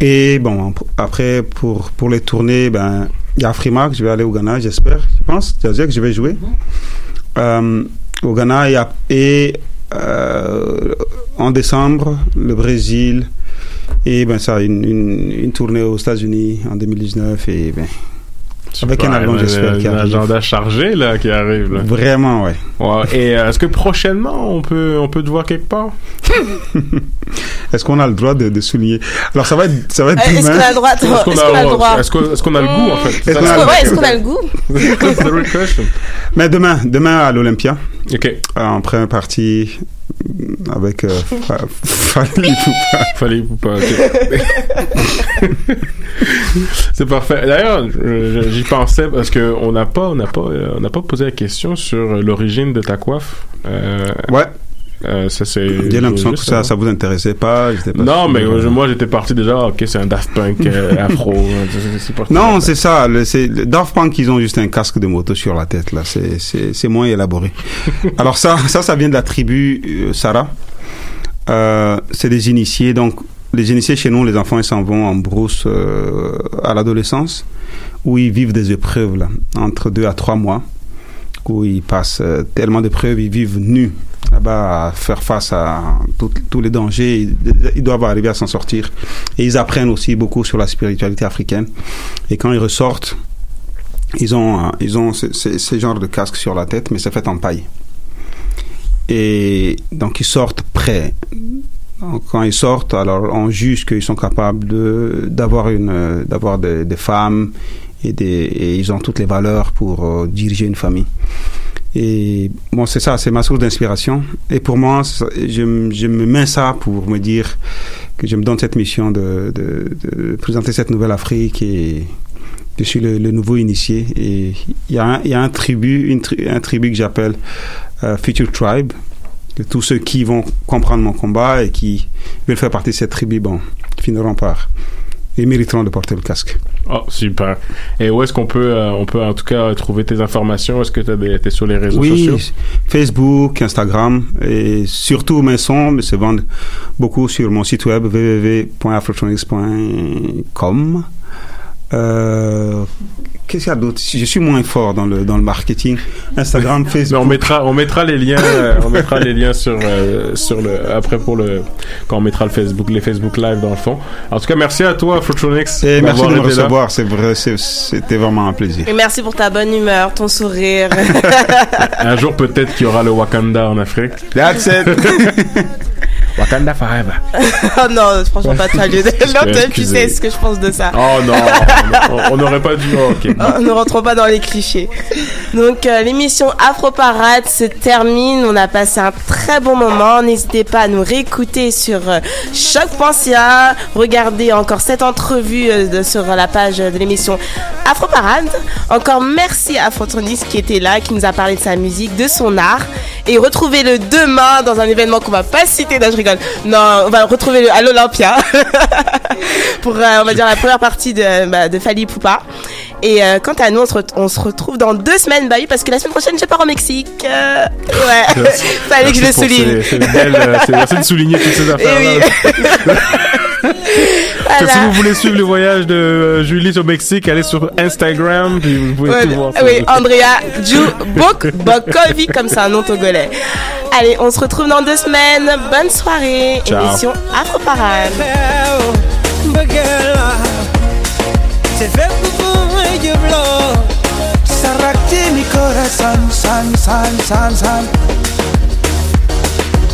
Et bon, après, pour, pour les tournées, ben, il y a Frimac, je vais aller au Ghana, j'espère, je pense. C'est-à-dire que je vais jouer. Euh, au Ghana, y a, et euh, en décembre, le Brésil. Et ben ça, une, une, une tournée aux États-Unis en 2019. Et ben, avec un album, j'espère, qui un agenda chargé là qui arrive. Là. Vraiment, ouais. Ouais, Et euh, est-ce que prochainement on peut on peut te voir quelque part? Est-ce qu'on a le droit de, de souligner? Alors ça va être, ça va être Euh, est-ce demain. qu'on a le droit Est-ce qu'on a le droit? Est-ce qu'on a le goût en fait? Est-ce qu'on a le- ouais, est-ce qu'on a le goût? Mais demain, demain à l'Olympia. Ok. Euh, En première partie avec euh, Fa- Fali Poupa. Fallait ok. C'est parfait. D'ailleurs, j'y pensais parce que on n'a pas, on n'a pas, euh, on n'a pas posé la question sur l'origine de ta coiffe. Euh, Ouais. Euh, ça c'est. J'ai l'impression que ça, hein. ça vous intéressait pas. Non, mais euh, moi j'étais parti déjà. Ok, c'est un Daft Punk euh, afro. C'est- c'est parti. Non, c'est ça. Le, Daft Punk, ils ont juste un casque de moto sur la tête. là. C'est, moins élaboré. Alors ça, ça, ça vient de la tribu euh, Sarah. Euh, c'est des initiés. Donc, les initiés chez nous, les enfants, ils s'en vont en brousse à l'adolescence, où ils vivent des épreuves là, entre deux à trois mois, où ils passent tellement d'épreuves, ils vivent nus là-bas à faire face à tous les dangers. Ils, doivent arriver à s'en sortir. Et ils apprennent aussi beaucoup sur la spiritualité africaine. Et quand ils ressortent, ils ont, euh, ils ont ce, ce- ce genre de casque sur la tête, mais c'est fait en paille. Et donc ils sortent prêts. Quand ils sortent, alors on juge qu'ils sont capables d'avoir une d'avoir des, femmes et des ils ont toutes les valeurs pour euh, diriger une famille. Et bon, c'est ça, c'est ma source d'inspiration. Et pour moi, je, je me mets ça pour me dire que je me donne cette mission de, de, présenter cette nouvelle Afrique et je suis le, nouveau initié. Et il y a un, il y a un tribu, une un tribu que j'appelle euh, Future Tribe. Que tous ceux qui vont comprendre mon combat et qui veulent faire partie de cette tribu, bon, finiront par et mériteront de porter le casque. Oh, super. Et où est-ce qu'on peut, euh, on peut en tout cas trouver tes informations? Est-ce que tu es sur les réseaux oui, sociaux? Facebook, Instagram et surtout mes sons mais se vendent beaucoup sur mon site web www.afrotronics.com. Euh, Qu'est-ce qu'il y a d'autre? Je suis moins fort dans le dans le marketing. Instagram, Mais Facebook. on mettra, on mettra les liens, euh, on mettra les liens sur euh, sur le après pour le quand on mettra le Facebook, les Facebook Live dans le fond. En tout cas, merci à toi, Afrotronics. Et merci de me recevoir. C'est vrai, c'est- c'était vraiment un plaisir. Et merci pour ta bonne humeur, ton sourire. Un jour peut-être qu'il y aura le Wakanda en Afrique. That's it. Wakanda forever. oh non, franchement, pas. Non, toi, tu sais ce que je pense de ça. Oh non, on- n'aurait pas dû. oh, ok. Oh, ne rentrons pas dans les clichés. Donc euh, l'émission Afro Parade se termine. On a passé un très bon moment. N'hésitez pas à nous réécouter sur euh, choc.ca. Regardez encore cette entrevue euh, de- sur la page de l'émission Afro Parade. Encore merci à Afrotonis qui était là, qui nous a parlé de sa musique, de son art. Et retrouvez-le demain dans un événement qu'on va pas citer. Je rigole. Non, on va retrouver le- à l'Olympia pour, euh, on va dire, la première partie de, bah, de Fali Poupa. Et euh, quant à nous, on se, on se retrouve dans deux semaines, bah oui, parce que la semaine prochaine, je pars au Mexique. Euh, ouais, fallait que je le souligne. ces- ces belles, euh, c'est- de souligner toutes ces Eh Si vous voulez suivre le voyage de euh, Julie au Mexique, allez sur Instagram, puis vous pouvez Ouais, tout voir. oui, Andrea Ju Bok Bokovi, comme c'est un nom togolais. Allez, on se retrouve dans deux semaines. Bonne soirée. Ciao. Émission Afro Parade.